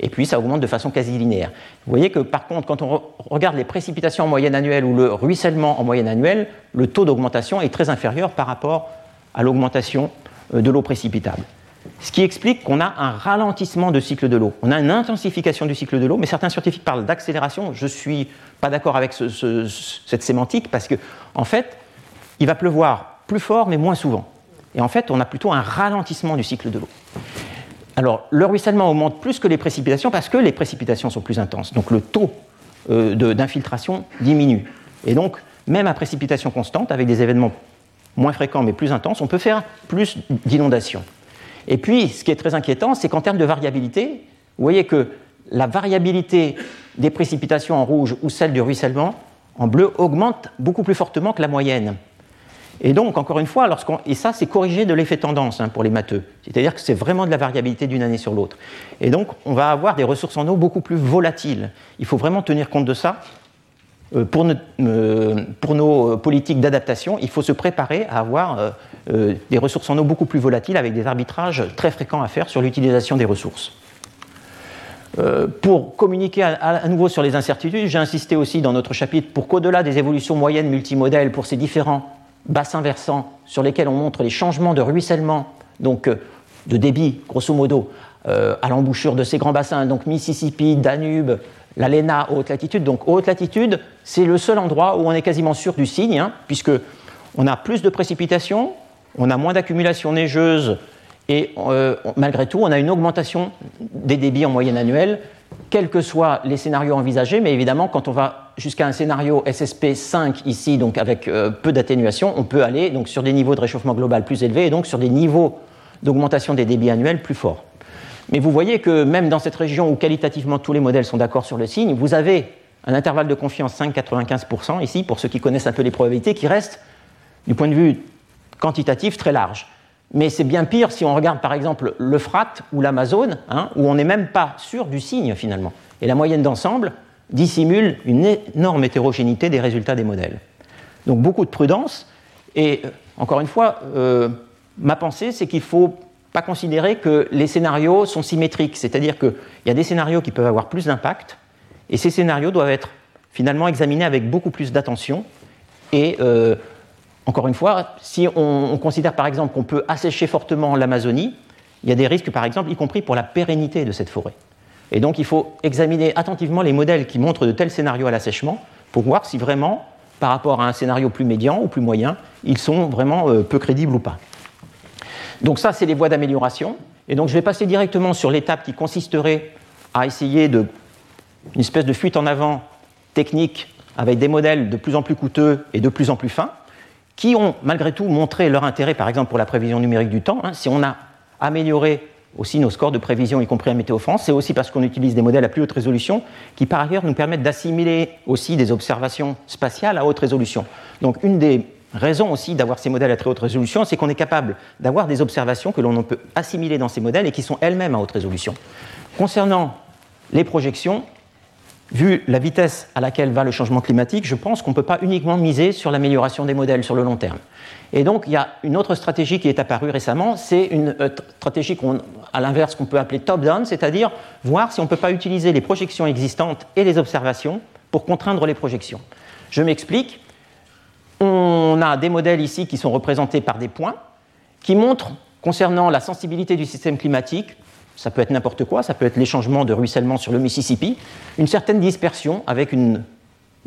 Speaker 3: Et puis ça augmente de façon quasi linéaire. Vous voyez que par contre, quand on regarde les précipitations en moyenne annuelle ou le ruissellement en moyenne annuelle, le taux d'augmentation est très inférieur par rapport à l'augmentation euh, de l'eau précipitable. Ce qui explique qu'on a un ralentissement de cycle de l'eau. On a une intensification du cycle de l'eau, mais certains scientifiques parlent d'accélération. Je ne suis pas d'accord avec cette sémantique parce qu'en en fait, il va pleuvoir plus fort mais moins souvent. Et en fait, on a plutôt un ralentissement du cycle de l'eau. Alors, le ruissellement augmente plus que les précipitations parce que les précipitations sont plus intenses. Donc, le taux euh, d'infiltration diminue. Et donc, même à précipitation constante, avec des événements moins fréquents mais plus intenses, on peut faire plus d'inondations. Et puis, ce qui est très inquiétant, c'est qu'en termes de variabilité, vous voyez que la variabilité des précipitations en rouge ou celle du ruissellement en bleu augmente beaucoup plus fortement que la moyenne. Et donc, encore une fois, et ça, c'est corrigé de l'effet tendance hein, pour les matheux. C'est-à-dire que c'est vraiment de la variabilité d'une année sur l'autre. Et donc, on va avoir des ressources en eau beaucoup plus volatiles. Il faut vraiment tenir compte de ça. Euh, pour, euh, pour, nos politiques d'adaptation, il faut se préparer à avoir euh, des ressources en eau beaucoup plus volatiles avec des arbitrages très fréquents à faire sur l'utilisation des ressources. pour communiquer à, nouveau sur les incertitudes, j'ai insisté aussi dans notre chapitre pour qu'au-delà des évolutions moyennes multimodèles pour ces différents bassins versants sur lesquels on montre les changements de ruissellement, donc euh, de débit, grosso modo, euh, à l'embouchure de ces grands bassins, donc Mississippi, Danube, la Lena, haute latitude. Donc haute latitude, c'est le seul endroit où on est quasiment sûr du signe, hein, puisque on a plus de précipitations, on a moins d'accumulation neigeuse, et euh, malgré tout, on a une augmentation des débits en moyenne annuelle, quels que soient les scénarios envisagés, mais évidemment, quand on va jusqu'à un scénario SSP 5 ici, donc avec euh, peu d'atténuation, on peut aller sur des niveaux de réchauffement global plus élevés et donc sur des niveaux d'augmentation des débits annuels plus forts. Mais vous voyez que même dans cette région où qualitativement tous les modèles sont d'accord sur le signe, vous avez un intervalle de confiance 5-95% ici, pour ceux qui connaissent un peu les probabilités, qui reste, du point de vue quantitatif, très large. Mais c'est bien pire si on regarde par exemple l'Euphrate ou l'Amazone, hein, où on n'est même pas sûr du signe finalement. Et la moyenne d'ensemble dissimule une énorme hétérogénéité des résultats des modèles. Donc beaucoup de prudence. Et euh, encore une fois, euh, ma pensée, c'est qu'il ne faut pas considérer que les scénarios sont symétriques. C'est-à-dire qu'il y a des scénarios qui peuvent avoir plus d'impact, et ces scénarios doivent être finalement examinés avec beaucoup plus d'attention et euh, encore une fois, si on, considère par exemple qu'on peut assécher fortement l'Amazonie, il y a des risques par exemple, y compris pour la pérennité de cette forêt. Et donc il faut examiner attentivement les modèles qui montrent de tels scénarios à l'assèchement pour voir si vraiment, par rapport à un scénario plus médian ou plus moyen, ils sont vraiment euh, peu crédibles ou pas. Donc ça, c'est les voies d'amélioration. Et donc je vais passer directement sur l'étape qui consisterait à essayer de une espèce de fuite en avant technique avec des modèles de plus en plus coûteux et de plus en plus fins qui ont malgré tout montré leur intérêt, par exemple pour la prévision numérique du temps. Hein. si on a amélioré aussi nos scores de prévision, y compris à Météo France, c'est aussi parce qu'on utilise des modèles à plus haute résolution qui, par ailleurs, nous permettent d'assimiler aussi des observations spatiales à haute résolution. Donc, une des raisons aussi d'avoir ces modèles à très haute résolution, c'est qu'on est capable d'avoir des observations que l'on peut assimiler dans ces modèles et qui sont elles-mêmes à haute résolution. Concernant les projections, vu la vitesse à laquelle va le changement climatique, je pense qu'on ne peut pas uniquement miser sur l'amélioration des modèles sur le long terme. Et donc, il y a une autre stratégie qui est apparue récemment, c'est une euh, stratégie à l'inverse qu'on peut appeler top-down, c'est-à-dire voir si on ne peut pas utiliser les projections existantes et les observations pour contraindre les projections. Je m'explique. On a des modèles ici qui sont représentés par des points qui montrent, concernant la sensibilité du système climatique, ça peut être n'importe quoi, ça peut être les changements de ruissellement sur le Mississippi, une certaine dispersion avec une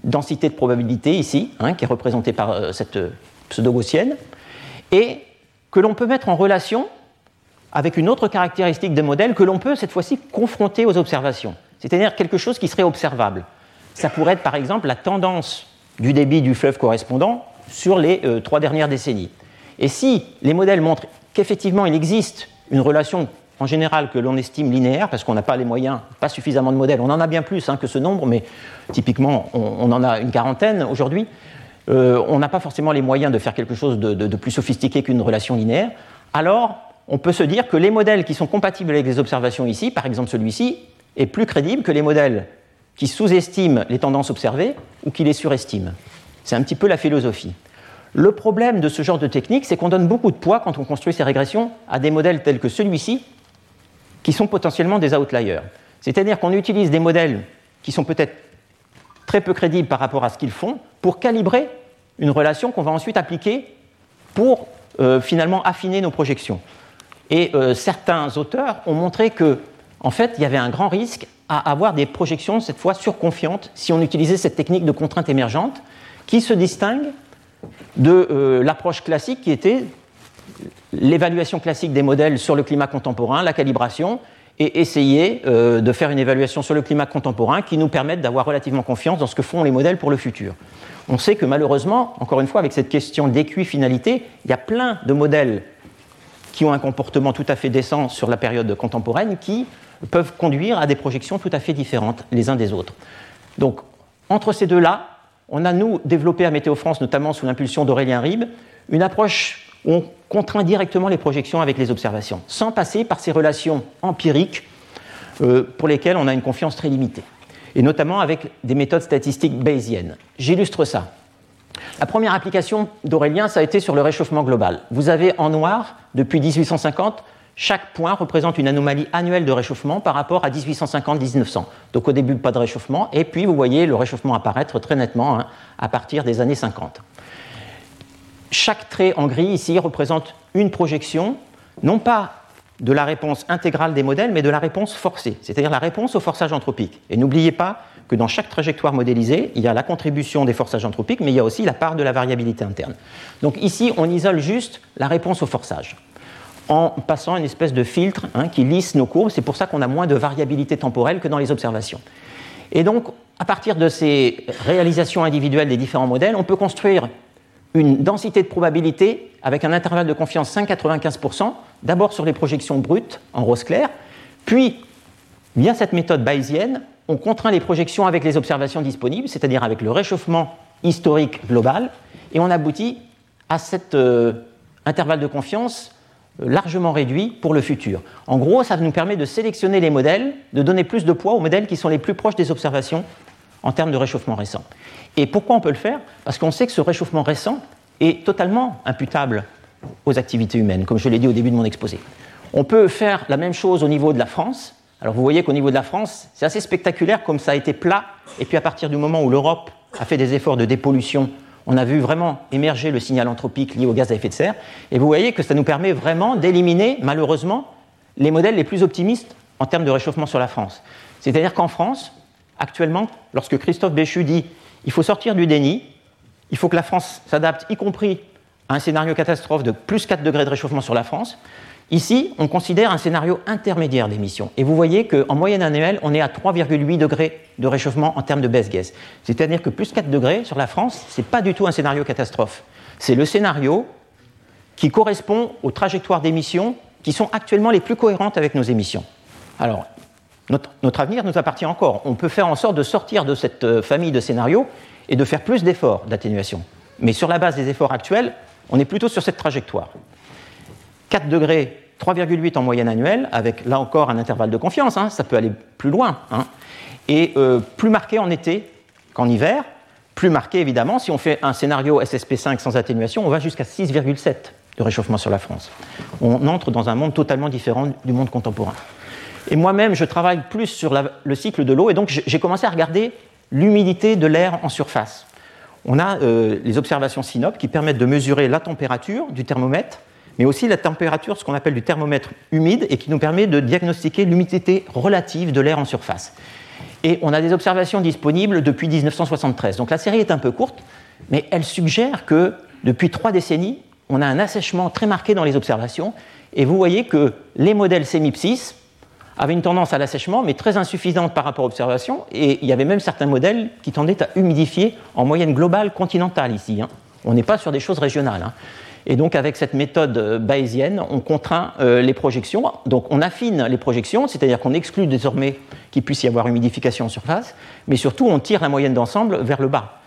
Speaker 3: densité de probabilité ici, hein, qui est représentée par euh, cette pseudo-gaussienne, et que l'on peut mettre en relation avec une autre caractéristique des modèles que l'on peut cette fois-ci confronter aux observations, c'est-à-dire quelque chose qui serait observable. Ça pourrait être par exemple la tendance du débit du fleuve correspondant sur les euh, trois dernières décennies. Et si les modèles montrent qu'effectivement il existe une relation en général que l'on estime linéaire, parce qu'on n'a pas les moyens, pas suffisamment de modèles. On en a bien plus hein, que ce nombre, mais typiquement, on, en a une quarantaine aujourd'hui. Euh, on n'a pas forcément les moyens de faire quelque chose de, plus sophistiqué qu'une relation linéaire. Alors, on peut se dire que les modèles qui sont compatibles avec les observations ici, par exemple celui-ci, est plus crédible que les modèles qui sous-estime les tendances observées ou qui les surestime. C'est un petit peu la philosophie. Le problème de ce genre de technique, c'est qu'on donne beaucoup de poids quand on construit ces régressions à des modèles tels que celui-ci, qui sont potentiellement des outliers. C'est-à-dire qu'on utilise des modèles qui sont peut-être très peu crédibles par rapport à ce qu'ils font pour calibrer une relation qu'on va ensuite appliquer pour euh, finalement affiner nos projections. Et euh, certains auteurs ont montré que, en fait, il y avait un grand risque à avoir des projections cette fois surconfiantes si on utilisait cette technique de contrainte émergente qui se distingue de euh, l'approche classique qui était l'évaluation classique des modèles sur le climat contemporain, la calibration, et essayer euh, de faire une évaluation sur le climat contemporain qui nous permette d'avoir relativement confiance dans ce que font les modèles pour le futur. On sait que malheureusement, encore une fois, avec cette question d'équi-finalité, il y a plein de modèles qui ont un comportement tout à fait décent sur la période contemporaine qui peuvent conduire à des projections tout à fait différentes les uns des autres. Donc, entre ces deux-là, on a, nous, développé à Météo France, notamment sous l'impulsion d'Aurélien Ribes, une approche on contraint directement les projections avec les observations, sans passer par ces relations empiriques euh, pour lesquelles on a une confiance très limitée, et notamment avec des méthodes statistiques bayésiennes. J'illustre ça. La première application d'Aurélien, ça a été sur le réchauffement global. Vous avez en noir, depuis 1850, chaque point représente une anomalie annuelle de réchauffement par rapport à 1850-1900. Donc au début, pas de réchauffement, et puis vous voyez le réchauffement apparaître très nettement hein, à partir des années 50. Chaque trait en gris ici représente une projection, non pas de la réponse intégrale des modèles, mais de la réponse forcée, c'est-à-dire la réponse au forçage anthropique. Et n'oubliez pas que dans chaque trajectoire modélisée, il y a la contribution des forçages anthropiques, mais il y a aussi la part de la variabilité interne. Donc ici, on isole juste la réponse au forçage en passant une espèce de filtre hein, qui lisse nos courbes. C'est pour ça qu'on a moins de variabilité temporelle que dans les observations. Et donc, à partir de ces réalisations individuelles des différents modèles, on peut construire une densité de probabilité avec un intervalle de confiance 5,95%, d'abord sur les projections brutes en rose clair, puis, via cette méthode bayésienne, on contraint les projections avec les observations disponibles, c'est-à-dire avec le réchauffement historique global, et on aboutit à cet euh, intervalle de confiance largement réduit pour le futur. En gros, ça nous permet de sélectionner les modèles, de donner plus de poids aux modèles qui sont les plus proches des observations en termes de réchauffement récent. Et pourquoi on peut le faire? Parce qu'on sait que ce réchauffement récent est totalement imputable aux activités humaines, comme je l'ai dit au début de mon exposé. On peut faire la même chose au niveau de la France. Alors vous voyez qu'au niveau de la France, c'est assez spectaculaire comme ça a été plat, et puis à partir du moment où l'Europe a fait des efforts de dépollution on a vu vraiment émerger le signal anthropique lié au gaz à effet de serre. Et vous voyez que ça nous permet vraiment d'éliminer, malheureusement, les modèles les plus optimistes en termes de réchauffement sur la France. C'est-à-dire qu'en France, actuellement, lorsque Christophe Béchu dit il faut sortir du déni, il faut que la France s'adapte, y compris à un scénario catastrophe de plus 4 degrés de réchauffement sur la France, Ici, on considère un scénario intermédiaire d'émissions. Et vous voyez qu'en moyenne annuelle, on est à 3,8 degrés de réchauffement en termes de baisse gaz. C'est-à-dire que plus 4 degrés sur la France, ce n'est pas du tout un scénario catastrophe. C'est le scénario qui correspond aux trajectoires d'émissions qui sont actuellement les plus cohérentes avec nos émissions. Alors, notre, avenir nous appartient encore. On peut faire en sorte de sortir de cette euh, famille de scénarios et de faire plus d'efforts d'atténuation. Mais sur la base des efforts actuels, on est plutôt sur cette trajectoire. 4 degrés, 3,8 en moyenne annuelle, avec là encore un intervalle de confiance, hein, ça peut aller plus loin. Hein. et euh, plus marqué en été qu'en hiver, plus marqué évidemment, si on fait un scénario SSP5 sans atténuation, on va jusqu'à 6,7 de réchauffement sur la France. On entre dans un monde totalement différent du monde contemporain. Et moi-même, je travaille plus sur le cycle de l'eau, et donc j'ai commencé à regarder l'humidité de l'air en surface. On a euh, les observations SYNOP qui permettent de mesurer la température du thermomètre mais aussi la température, ce qu'on appelle du thermomètre humide, et qui nous permet de diagnostiquer l'humidité relative de l'air en surface. Et on a des observations disponibles depuis 1973. Donc la série est un peu courte, mais elle suggère que depuis trois décennies, on a un assèchement très marqué dans les observations. Et vous voyez que les modèles CEMIP6 avaient une tendance à l'assèchement, mais très insuffisante par rapport aux observations. Et il y avait même certains modèles qui tendaient à humidifier en moyenne globale continentale ici. Hein. On n'est pas sur des choses régionales. Hein. Et donc, avec cette méthode euh, bayésienne, on contraint euh, les projections. Donc, on affine les projections, c'est-à-dire qu'on exclut désormais qu'il puisse y avoir humidification en surface, mais surtout, on tire la moyenne d'ensemble vers le bas.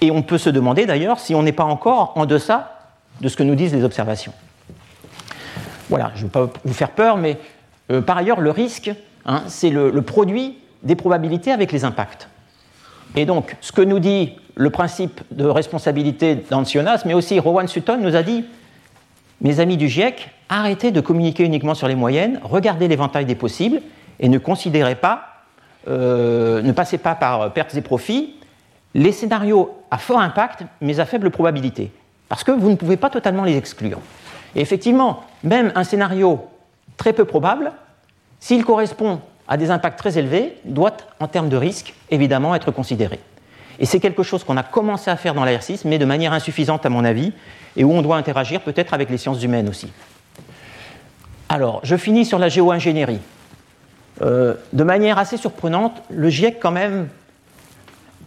Speaker 3: Et on peut se demander d'ailleurs si on n'est pas encore en deçà de ce que nous disent les observations. Voilà, je ne vais pas vous faire peur, mais euh, par ailleurs, le risque, hein, c'est le, produit des probabilités avec les impacts. Et donc, ce que nous dit le principe de responsabilité d'Ancionas, mais aussi Rowan Sutton nous a dit Mes amis du GIEC, arrêtez de communiquer uniquement sur les moyennes, regardez l'éventail des possibles et ne considérez pas, euh, ne passez pas par pertes et profits les scénarios à fort impact, mais à faible probabilité. Parce que vous ne pouvez pas totalement les exclure. Et effectivement, même un scénario très peu probable, s'il correspond à des impacts très élevés, doit, en termes de risque, évidemment être considéré. Et c'est quelque chose qu'on a commencé à faire dans l'AR6, mais de manière insuffisante à mon avis, et où on doit interagir peut-être avec les sciences humaines aussi. Alors, je finis sur la géo-ingénierie. Euh, de manière assez surprenante, le GIEC quand même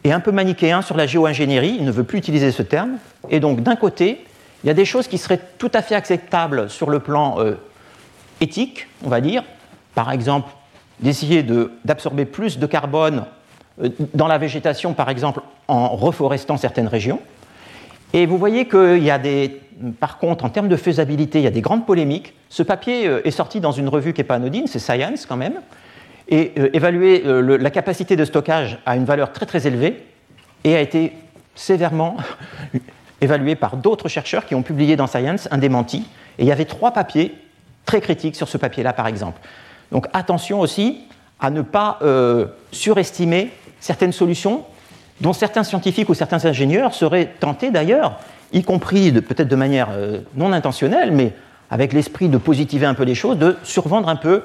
Speaker 3: est un peu manichéen sur la géo-ingénierie, il ne veut plus utiliser ce terme, et donc d'un côté, il y a des choses qui seraient tout à fait acceptables sur le plan euh, éthique, on va dire, par exemple d'essayer d'absorber plus de carbone euh, dans la végétation, par exemple, en reforestant certaines régions. Et vous voyez qu'il y a des, par contre, en termes de faisabilité, il y a des grandes polémiques. Ce papier euh, est sorti dans une revue qui n'est pas anodine, c'est Science quand même, et euh, évalué la capacité de stockage à une valeur très très élevée et a été sévèrement évalué par d'autres chercheurs qui ont publié dans Science un démenti. Et il y avait trois papiers très critiques sur ce papier-là, par exemple. Donc attention aussi à ne pas surestimer certaines solutions dont certains scientifiques ou certains ingénieurs seraient tentés d'ailleurs, y compris peut-être de manière euh, non intentionnelle, mais avec l'esprit de positiver un peu les choses, de survendre un peu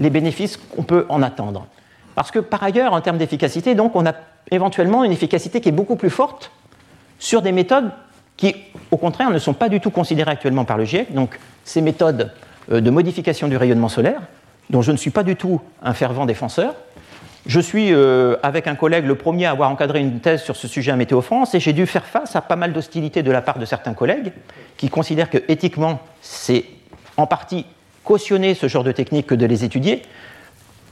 Speaker 3: les bénéfices qu'on peut en attendre. Parce que par ailleurs, en termes d'efficacité, donc, on a éventuellement une efficacité qui est beaucoup plus forte sur des méthodes qui, au contraire, ne sont pas du tout considérées actuellement par le GIEC. Donc, ces méthodes euh, de modification du rayonnement solaire, dont je ne suis pas du tout un fervent défenseur, je suis, euh, avec un collègue, le premier à avoir encadré une thèse sur ce sujet à Météo France, et j'ai dû faire face à pas mal d'hostilité de la part de certains collègues qui considèrent que éthiquement, c'est en partie cautionner ce genre de technique que de les étudier.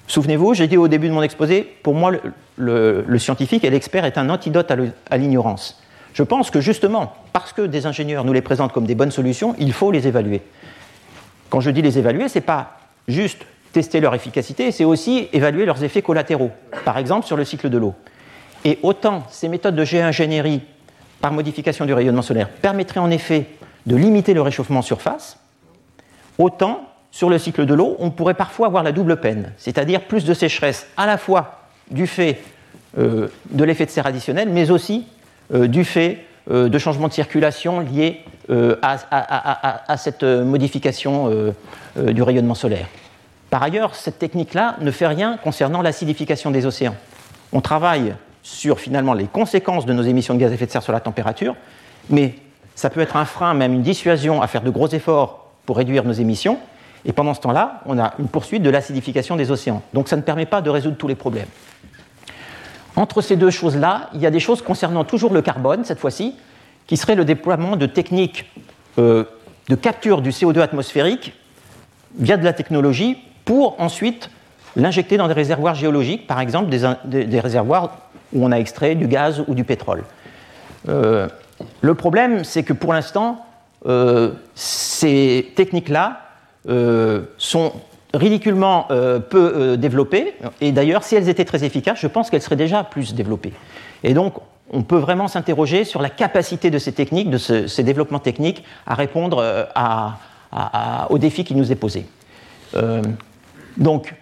Speaker 3: Souvenez-vous, j'ai dit au début de mon exposé, pour moi, le, scientifique et l'expert est un antidote à l'ignorance. Je pense que justement, parce que des ingénieurs nous les présentent comme des bonnes solutions, il faut les évaluer. Quand je dis les évaluer, ce n'est pas juste tester leur efficacité, c'est aussi évaluer leurs effets collatéraux, par exemple sur le cycle de l'eau. Et autant ces méthodes de géo-ingénierie par modification du rayonnement solaire permettraient en effet de limiter le réchauffement en surface, autant sur le cycle de l'eau, on pourrait parfois avoir la double peine, c'est-à-dire plus de sécheresse à la fois du fait euh, de l'effet de serre additionnel, mais aussi euh, du fait euh, de changements de circulation liés à, cette modification du rayonnement solaire. Par ailleurs, cette technique-là ne fait rien concernant l'acidification des océans. On travaille sur finalement les conséquences de nos émissions de gaz à effet de serre sur la température, mais ça peut être un frein, même une dissuasion à faire de gros efforts pour réduire nos émissions. Et pendant ce temps-là, on a une poursuite de l'acidification des océans. Donc ça ne permet pas de résoudre tous les problèmes. Entre ces deux choses-là, il y a des choses concernant toujours le carbone, cette fois-ci, qui serait le déploiement de techniques euh, de capture du CO2 atmosphérique via de la technologie pour ensuite l'injecter dans des réservoirs géologiques, par exemple des, réservoirs où on a extrait du gaz ou du pétrole. Euh, le problème, c'est que pour l'instant, euh, ces techniques-là sont ridiculement peu développées, et d'ailleurs, si elles étaient très efficaces, je pense qu'elles seraient déjà plus développées. Et donc, on peut vraiment s'interroger sur la capacité de ces techniques, de ces développements techniques, à répondre au défi qui nous est posé. Donc,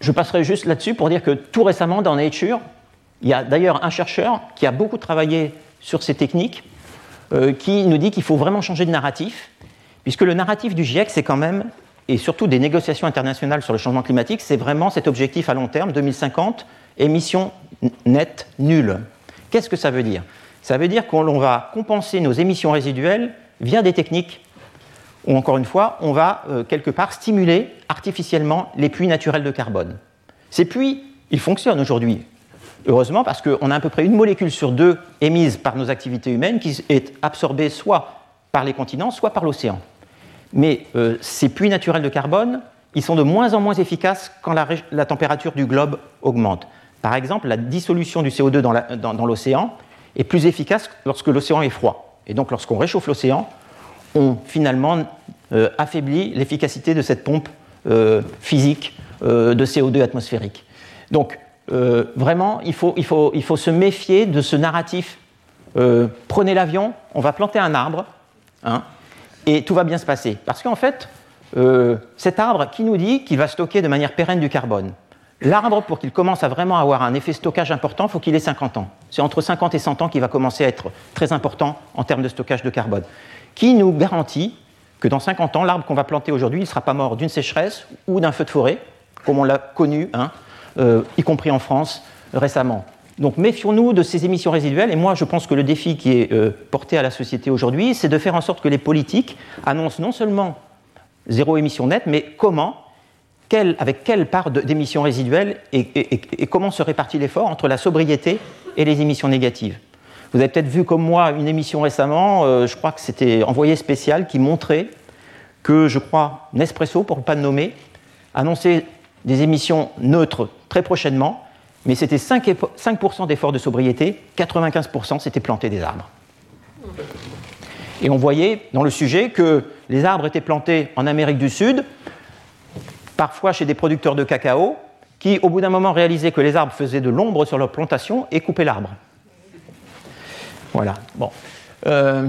Speaker 3: je passerai juste là-dessus pour dire que tout récemment, dans Nature, il y a d'ailleurs un chercheur qui a beaucoup travaillé sur ces techniques, euh, qui nous dit qu'il faut vraiment changer de narratif, puisque le narratif du GIEC, c'est quand même, et surtout des négociations internationales sur le changement climatique, c'est vraiment cet objectif à long terme, 2050, émissions nettes nulles. Qu'est-ce que ça veut dire? Ça veut dire qu'on va compenser nos émissions résiduelles via des techniques où, encore une fois, on va euh, quelque part stimuler artificiellement les puits naturels de carbone. Ces puits, ils fonctionnent aujourd'hui. Heureusement, parce qu'on a à peu près une molécule sur deux émise par nos activités humaines qui est absorbée soit par les continents, soit par l'océan. Mais euh, ces puits naturels de carbone, ils sont de moins en moins efficaces quand la, température du globe augmente. Par exemple, la dissolution du CO2 dans l'océan est plus efficace lorsque l'océan est froid. Et donc, lorsqu'on réchauffe l'océan, on finalement euh, affaibli l'efficacité de cette pompe euh, physique euh, de CO2 atmosphérique. Donc, vraiment, il faut, se méfier de ce narratif. prenez l'avion, on va planter un arbre, hein, et tout va bien se passer. Parce qu'en fait, cet arbre qui nous dit qu'il va stocker de manière pérenne du carbone. L'arbre, pour qu'il commence à vraiment avoir un effet stockage important, il faut qu'il ait 50 ans. C'est entre 50 et 100 ans qu'il va commencer à être très important en termes de stockage de carbone. Qui nous garantit que dans 50 ans, l'arbre qu'on va planter aujourd'hui, il ne sera pas mort d'une sécheresse ou d'un feu de forêt, comme on l'a connu, hein, euh, y compris en France récemment. Donc méfions-nous de ces émissions résiduelles. Et moi, je pense que le défi qui est euh, porté à la société aujourd'hui, c'est de faire en sorte que les politiques annoncent non seulement zéro émission nette, mais comment avec quelle part d'émissions résiduelles et, comment se répartit l'effort entre la sobriété et les émissions négatives? Vous avez peut-être vu comme moi une émission récemment, euh, je crois que c'était Envoyé spécial, qui montrait que, je crois, Nespresso, pour ne pas le nommer, annonçait des émissions neutres très prochainement, mais c'était 5%, 5 d'efforts de sobriété, 95% c'était planter des arbres. Et on voyait dans le sujet que les arbres étaient plantés en Amérique du Sud, parfois chez des producteurs de cacao, qui, au bout d'un moment, réalisaient que les arbres faisaient de l'ombre sur leur plantation et coupaient l'arbre. Voilà. Bon. Euh,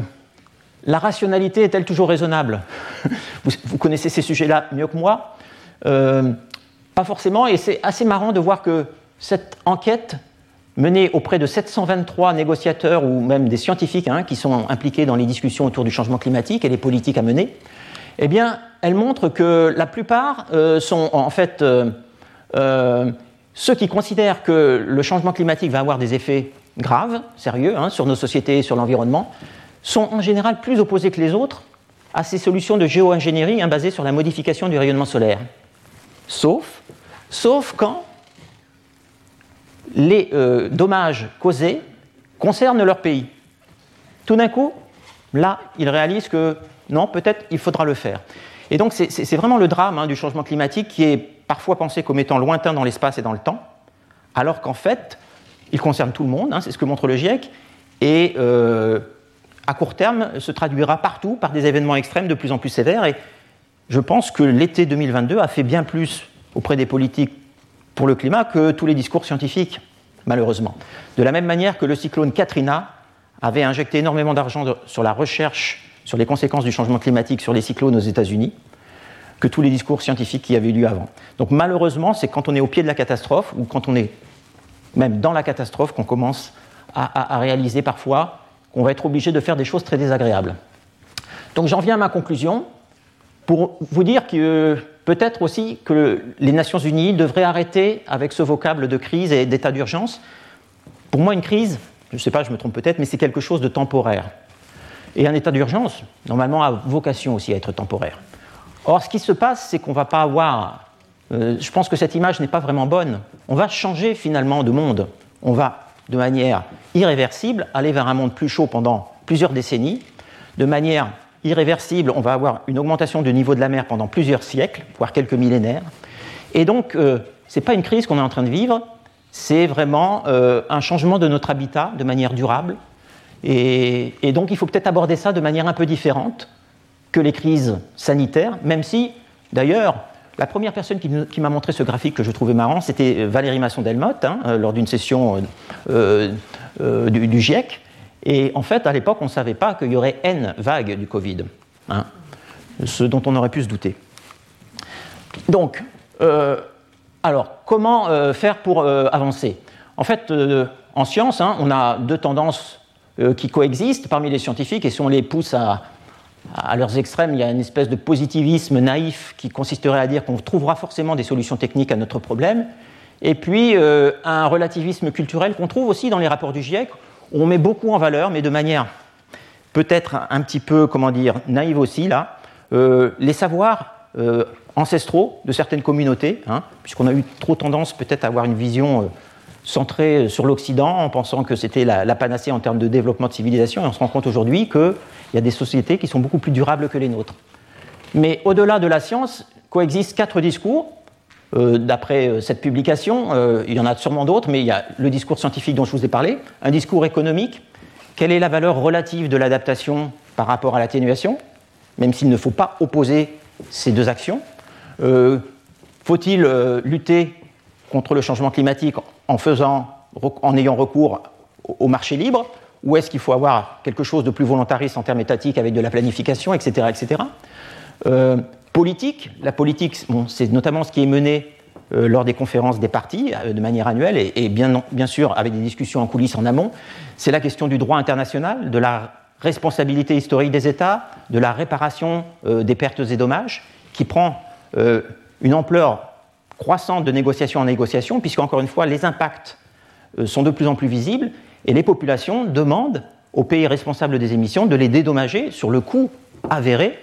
Speaker 3: la rationalité est-elle toujours raisonnable? Vous, connaissez ces sujets-là mieux que moi. Euh, pas forcément, et c'est assez marrant de voir que cette enquête menée auprès de 723 négociateurs ou même des scientifiques hein, qui sont impliqués dans les discussions autour du changement climatique et les politiques à mener, eh bien, elle montre que la plupart euh, sont en fait euh, euh, ceux qui considèrent que le changement climatique va avoir des effets graves, sérieux, hein, sur nos sociétés et sur l'environnement, sont en général plus opposés que les autres à ces solutions de géo-ingénierie hein, basées sur la modification du rayonnement solaire. Sauf, sauf quand les dommages causés concernent leur pays. Tout d'un coup, là, ils réalisent que non, peut-être il faudra le faire. Et donc c'est vraiment le drame hein, du changement climatique qui est parfois pensé comme étant lointain dans l'espace et dans le temps, alors qu'en fait, il concerne tout le monde, hein, c'est ce que montre le GIEC, et euh, à court terme se traduira partout par des événements extrêmes de plus en plus sévères. Et je pense que l'été 2022 a fait bien plus auprès des politiques pour le climat que tous les discours scientifiques, malheureusement. De la même manière que le cyclone Katrina avait injecté énormément d'argent sur la recherche sur les conséquences du changement climatique sur les cyclones aux États-Unis que tous les discours scientifiques qui avaient eu lieu avant. Donc malheureusement, c'est quand on est au pied de la catastrophe ou quand on est même dans la catastrophe qu'on commence à, réaliser parfois qu'on va être obligé de faire des choses très désagréables. Donc j'en viens à ma conclusion pour vous dire que peut-être aussi que les Nations Unies devraient arrêter avec ce vocable de crise et d'état d'urgence. Pour moi, une crise, je ne sais pas, je me trompe peut-être, mais c'est quelque chose de temporaire. Et un état d'urgence, normalement, a vocation aussi à être temporaire. Or, ce qui se passe, c'est qu'on ne va pas avoir. Euh, je pense que cette image n'est pas vraiment bonne. On va changer finalement de monde. On va, de manière irréversible, aller vers un monde plus chaud pendant plusieurs décennies. De manière irréversible, on va avoir une augmentation du niveau de la mer pendant plusieurs siècles, voire quelques millénaires. Et donc, euh, ce n'est pas une crise qu'on est en train de vivre, c'est vraiment euh, un changement de notre habitat de manière durable, et, donc il faut peut-être aborder ça de manière un peu différente que les crises sanitaires, même si, d'ailleurs, la première personne qui, m'a montré ce graphique que je trouvais marrant, c'était Valérie Masson-Delmotte, hein, euh, lors d'une session euh, euh, du, GIEC. Et en fait, à l'époque, on ne savait pas qu'il y aurait N vagues du Covid, hein, ce dont on aurait pu se douter. Donc, alors, comment faire pour avancer? En fait, en science, hein, on a deux tendances qui coexistent parmi les scientifiques et si on les pousse à, leurs extrêmes, il y a une espèce de positivisme naïf qui consisterait à dire qu'on trouvera forcément des solutions techniques à notre problème. Et puis euh, un relativisme culturel qu'on trouve aussi dans les rapports du GIEC, où on met beaucoup en valeur, mais de manière peut-être un petit peu, comment dire, naïve aussi, là, euh, les savoirs ancestraux de certaines communautés, hein, puisqu'on a eu trop tendance peut-être à avoir une vision centré sur l'Occident en pensant que c'était la, panacée en termes de développement de civilisation, et on se rend compte aujourd'hui qu'il y a des sociétés qui sont beaucoup plus durables que les nôtres. Mais au-delà de la science, coexistent quatre discours. Euh, d'après euh, cette publication, euh, il y en a sûrement d'autres, mais il y a le discours scientifique dont je vous ai parlé, un discours économique. Quelle est la valeur relative de l'adaptation par rapport à l'atténuation, même s'il ne faut pas opposer ces deux actions? Faut-il lutter contre le changement climatique en, faisant, en ayant recours au marché libre ou est-ce qu'il faut avoir quelque chose de plus volontariste en termes étatiques avec de la planification, etc. Euh, politique, la politique, c'est notamment ce qui est mené euh, lors des conférences des partis euh, de manière annuelle et, bien, sûr avec des discussions en coulisses en amont. C'est la question du droit international, de la responsabilité historique des États, de la réparation des pertes et dommages, qui prend une ampleur croissante de négociation en négociation, puisque encore une fois, les impacts sont de plus en plus visibles et les populations demandent aux pays responsables des émissions de les dédommager sur le coût avéré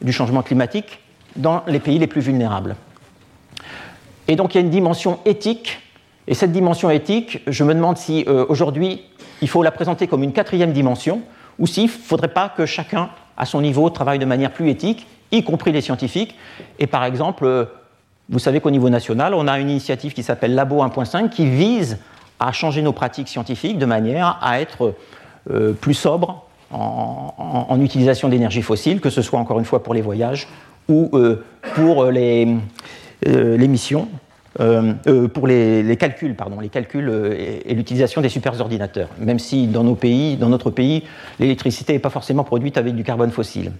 Speaker 3: du changement climatique dans les pays les plus vulnérables. Et donc il y a une dimension éthique, et cette dimension éthique, je me demande si euh, aujourd'hui il faut la présenter comme une quatrième dimension, ou s'il ne faudrait pas que chacun, à son niveau, travaille de manière plus éthique, y compris les scientifiques. Et par exemple, euh, vous savez qu'au niveau national, on a une initiative qui s'appelle Labo 1.5 qui vise à changer nos pratiques scientifiques de manière à être euh, plus sobre en, utilisation d'énergie fossile, que ce soit encore une fois pour les voyages ou euh, pour les, euh, pour les, calculs, pardon, les calculs et, l'utilisation des superordinateurs, même si dans nos pays, dans notre pays, l'électricité n'est pas forcément produite avec du carbone fossile.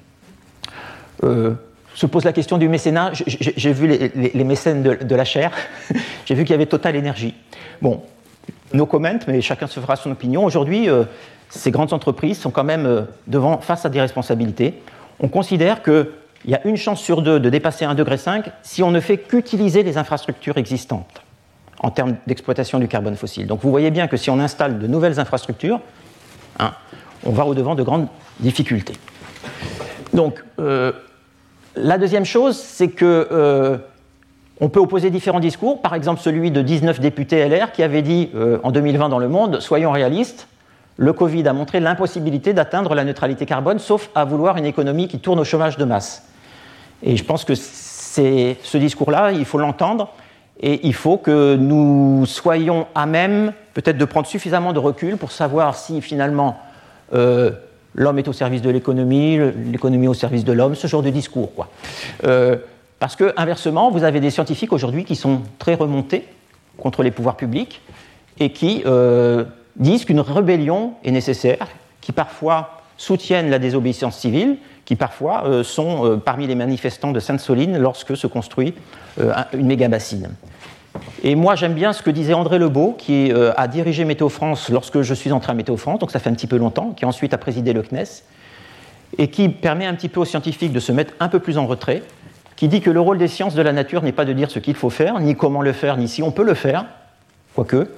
Speaker 3: Se pose la question du mécénat. J'ai vu les, mécènes de, la chair. J'ai vu qu'il y avait Total Énergie. Bon, nos comments, mais chacun se fera son opinion. Aujourd'hui, euh, ces grandes entreprises sont quand même euh, devant, face à des responsabilités. On considère qu'il y a une chance sur deux de dépasser 1,5 degré si on ne fait qu'utiliser les infrastructures existantes en termes d'exploitation du carbone fossile. Donc vous voyez bien que si on installe de nouvelles infrastructures, hein, on va au-devant de grandes difficultés. Donc, euh, la deuxième chose, c'est que on peut opposer différents discours, par exemple celui de 19 députés LR qui avaient dit euh, en 2020 dans Le Monde, soyons réalistes, le Covid a montré l'impossibilité d'atteindre la neutralité carbone, sauf à vouloir une économie qui tourne au chômage de masse. Et je pense que ce discours-là, il faut l'entendre, et il faut que nous soyons à même peut-être de prendre suffisamment de recul pour savoir si finalement euh, l'homme est au service de l'économie, l'économie au service de l'homme, ce genre de discours. Quoi. Euh, parce que, inversement, vous avez des scientifiques aujourd'hui qui sont très remontés contre les pouvoirs publics et qui euh, disent qu'une rébellion est nécessaire, qui parfois soutiennent la désobéissance civile, qui parfois euh, sont parmi les manifestants de Sainte-Soline lorsque se construit une méga-bassine. Et moi, j'aime bien ce que disait André Lebeau, qui a dirigé Météo France lorsque je suis entré à Météo France, donc ça fait un petit peu longtemps, qui ensuite a présidé le CNES, et qui permet un petit peu aux scientifiques de se mettre un peu plus en retrait qui dit que le rôle des sciences de la nature n'est pas de dire ce qu'il faut faire, ni comment le faire, ni si on peut le faire, quoique,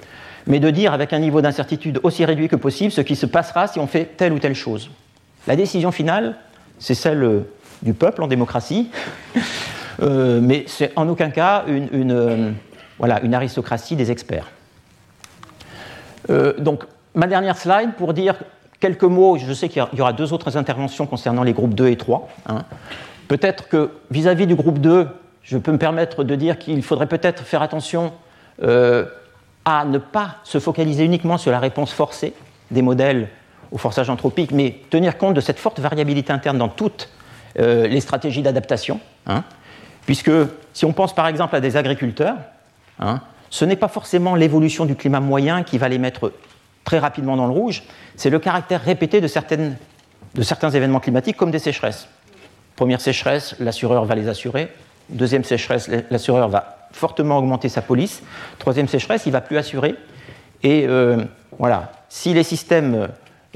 Speaker 3: mais de dire avec un niveau d'incertitude aussi réduit que possible ce qui se passera si on fait telle ou telle chose. La décision finale, c'est celle euh, du peuple en démocratie, euh, mais c'est en aucun cas une, euh, voilà, une aristocratie des experts. donc, ma dernière slide pour dire quelques mots. Je sais qu'il y aura deux autres interventions concernant les groupes 2 et 3. Peut-être que vis-à-vis du groupe 2, je peux me permettre de dire qu'il faudrait peut-être faire attention euh, à ne pas se focaliser uniquement sur la réponse forcée des modèles au forçage anthropique, mais tenir compte de cette forte variabilité interne dans toutes euh, les stratégies d'adaptation. Hein. puisque si on pense par exemple à des agriculteurs, hein, ce n'est pas forcément l'évolution du climat moyen qui va les mettre très rapidement dans le rouge, c'est le caractère répété de, certains événements climatiques comme des sécheresses. Première sécheresse, l'assureur va les assurer. Deuxième sécheresse, l'assureur va fortement augmenter sa police. Troisième sécheresse, il ne va plus assurer. Et euh, voilà, si les systèmes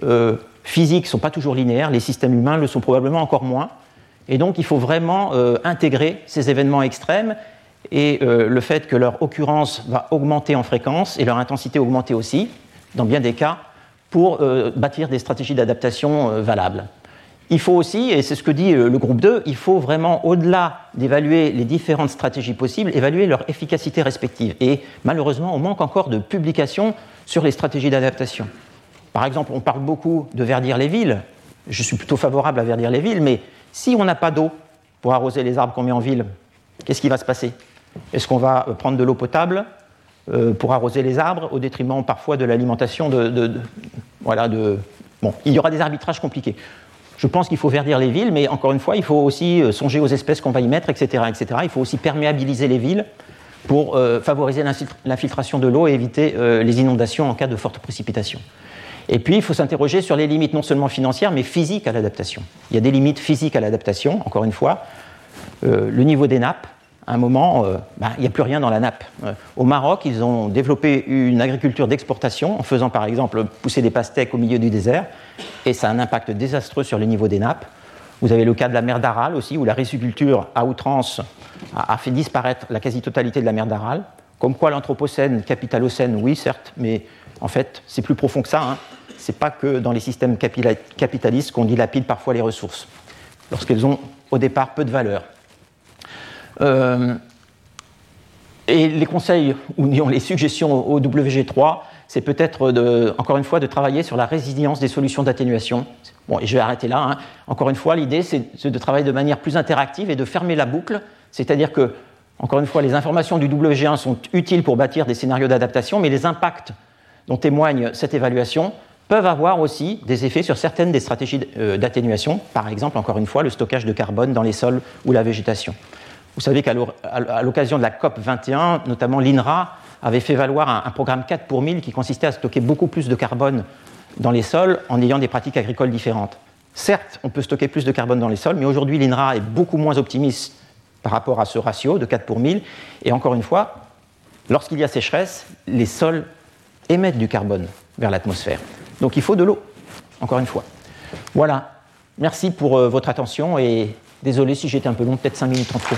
Speaker 3: euh, physiques ne sont pas toujours linéaires, les systèmes humains le sont probablement encore moins. Et donc, il faut vraiment euh, intégrer ces événements extrêmes et le fait que leur occurrence va augmenter en fréquence et leur intensité augmenter aussi, dans bien des cas, pour bâtir des stratégies d'adaptation valables. Il faut aussi, et c'est ce que dit euh, le groupe 2, il faut vraiment, au-delà d'évaluer les différentes stratégies possibles, évaluer leur efficacité respective. Et malheureusement, on manque encore de publications sur les stratégies d'adaptation. Par exemple, on parle beaucoup de verdir les villes. Je suis plutôt favorable à verdir les villes, mais si on n'a pas d'eau pour arroser les arbres qu'on met en ville, qu'est-ce qui va se passer? Est-ce qu'on va prendre de l'eau potable euh, pour arroser les arbres au détriment parfois de l'alimentation de. Bon, il y aura des arbitrages compliqués. Je pense qu'il faut verdir les villes, mais encore une fois, il faut aussi euh, songer aux espèces qu'on va y mettre, etc., etc. Il faut aussi perméabiliser les villes pour euh, favoriser l'infiltration de l'eau et éviter les inondations en cas de forte précipitation. Et puis, il faut s'interroger sur les limites non seulement financières, mais physiques à l'adaptation. Il y a des limites physiques à l'adaptation, encore une fois. Le niveau des nappes, à un moment, bah, il n'y a plus rien dans la nappe. au Maroc, ils ont développé une agriculture d'exportation en faisant par exemple pousser des pastèques au milieu du désert, et ça a un impact désastreux sur le niveau des nappes. Vous avez le cas de la mer d'Aral aussi, où la riziculture à outrance a, fait disparaître la quasi-totalité de la mer d'Aral. Comme quoi l'Anthropocène, capitalocène, oui, certes, mais en fait, c'est plus profond que ça. Hein. Ce n'est pas que dans les systèmes capitalistes qu'on dilapide parfois les ressources, lorsqu'elles ont au départ peu de valeur. Euh, et les conseils, ou les suggestions au WG3, c'est peut-être, encore une fois, de travailler sur la résilience des solutions d'atténuation. Bon, et je vais arrêter là. Hein. Encore une fois, l'idée, c'est de travailler de manière plus interactive et de fermer la boucle, c'est-à-dire que, encore une fois, les informations du WG1 sont utiles pour bâtir des scénarios d'adaptation, mais les impacts dont témoigne cette évaluation peuvent avoir aussi des effets sur certaines des stratégies euh, d'atténuation, par exemple, encore une fois, le stockage de carbone dans les sols ou la végétation. Vous savez qu'à l'occasion de la COP 21, notamment l'INRA avait fait valoir un, programme 4 pour 1000 qui consistait à stocker beaucoup plus de carbone dans les sols en ayant des pratiques agricoles différentes. Certes, on peut stocker plus de carbone dans les sols, mais aujourd'hui l'INRA est beaucoup moins optimiste par rapport à ce ratio de 4 pour 1000. Et encore une fois, lorsqu'il y a sécheresse, les sols émettent du carbone vers l'atmosphère. Donc il faut de l'eau, encore une fois. Voilà. Merci pour euh, votre attention et désolé si j'étais un peu long, peut-être 5 minutes en trop.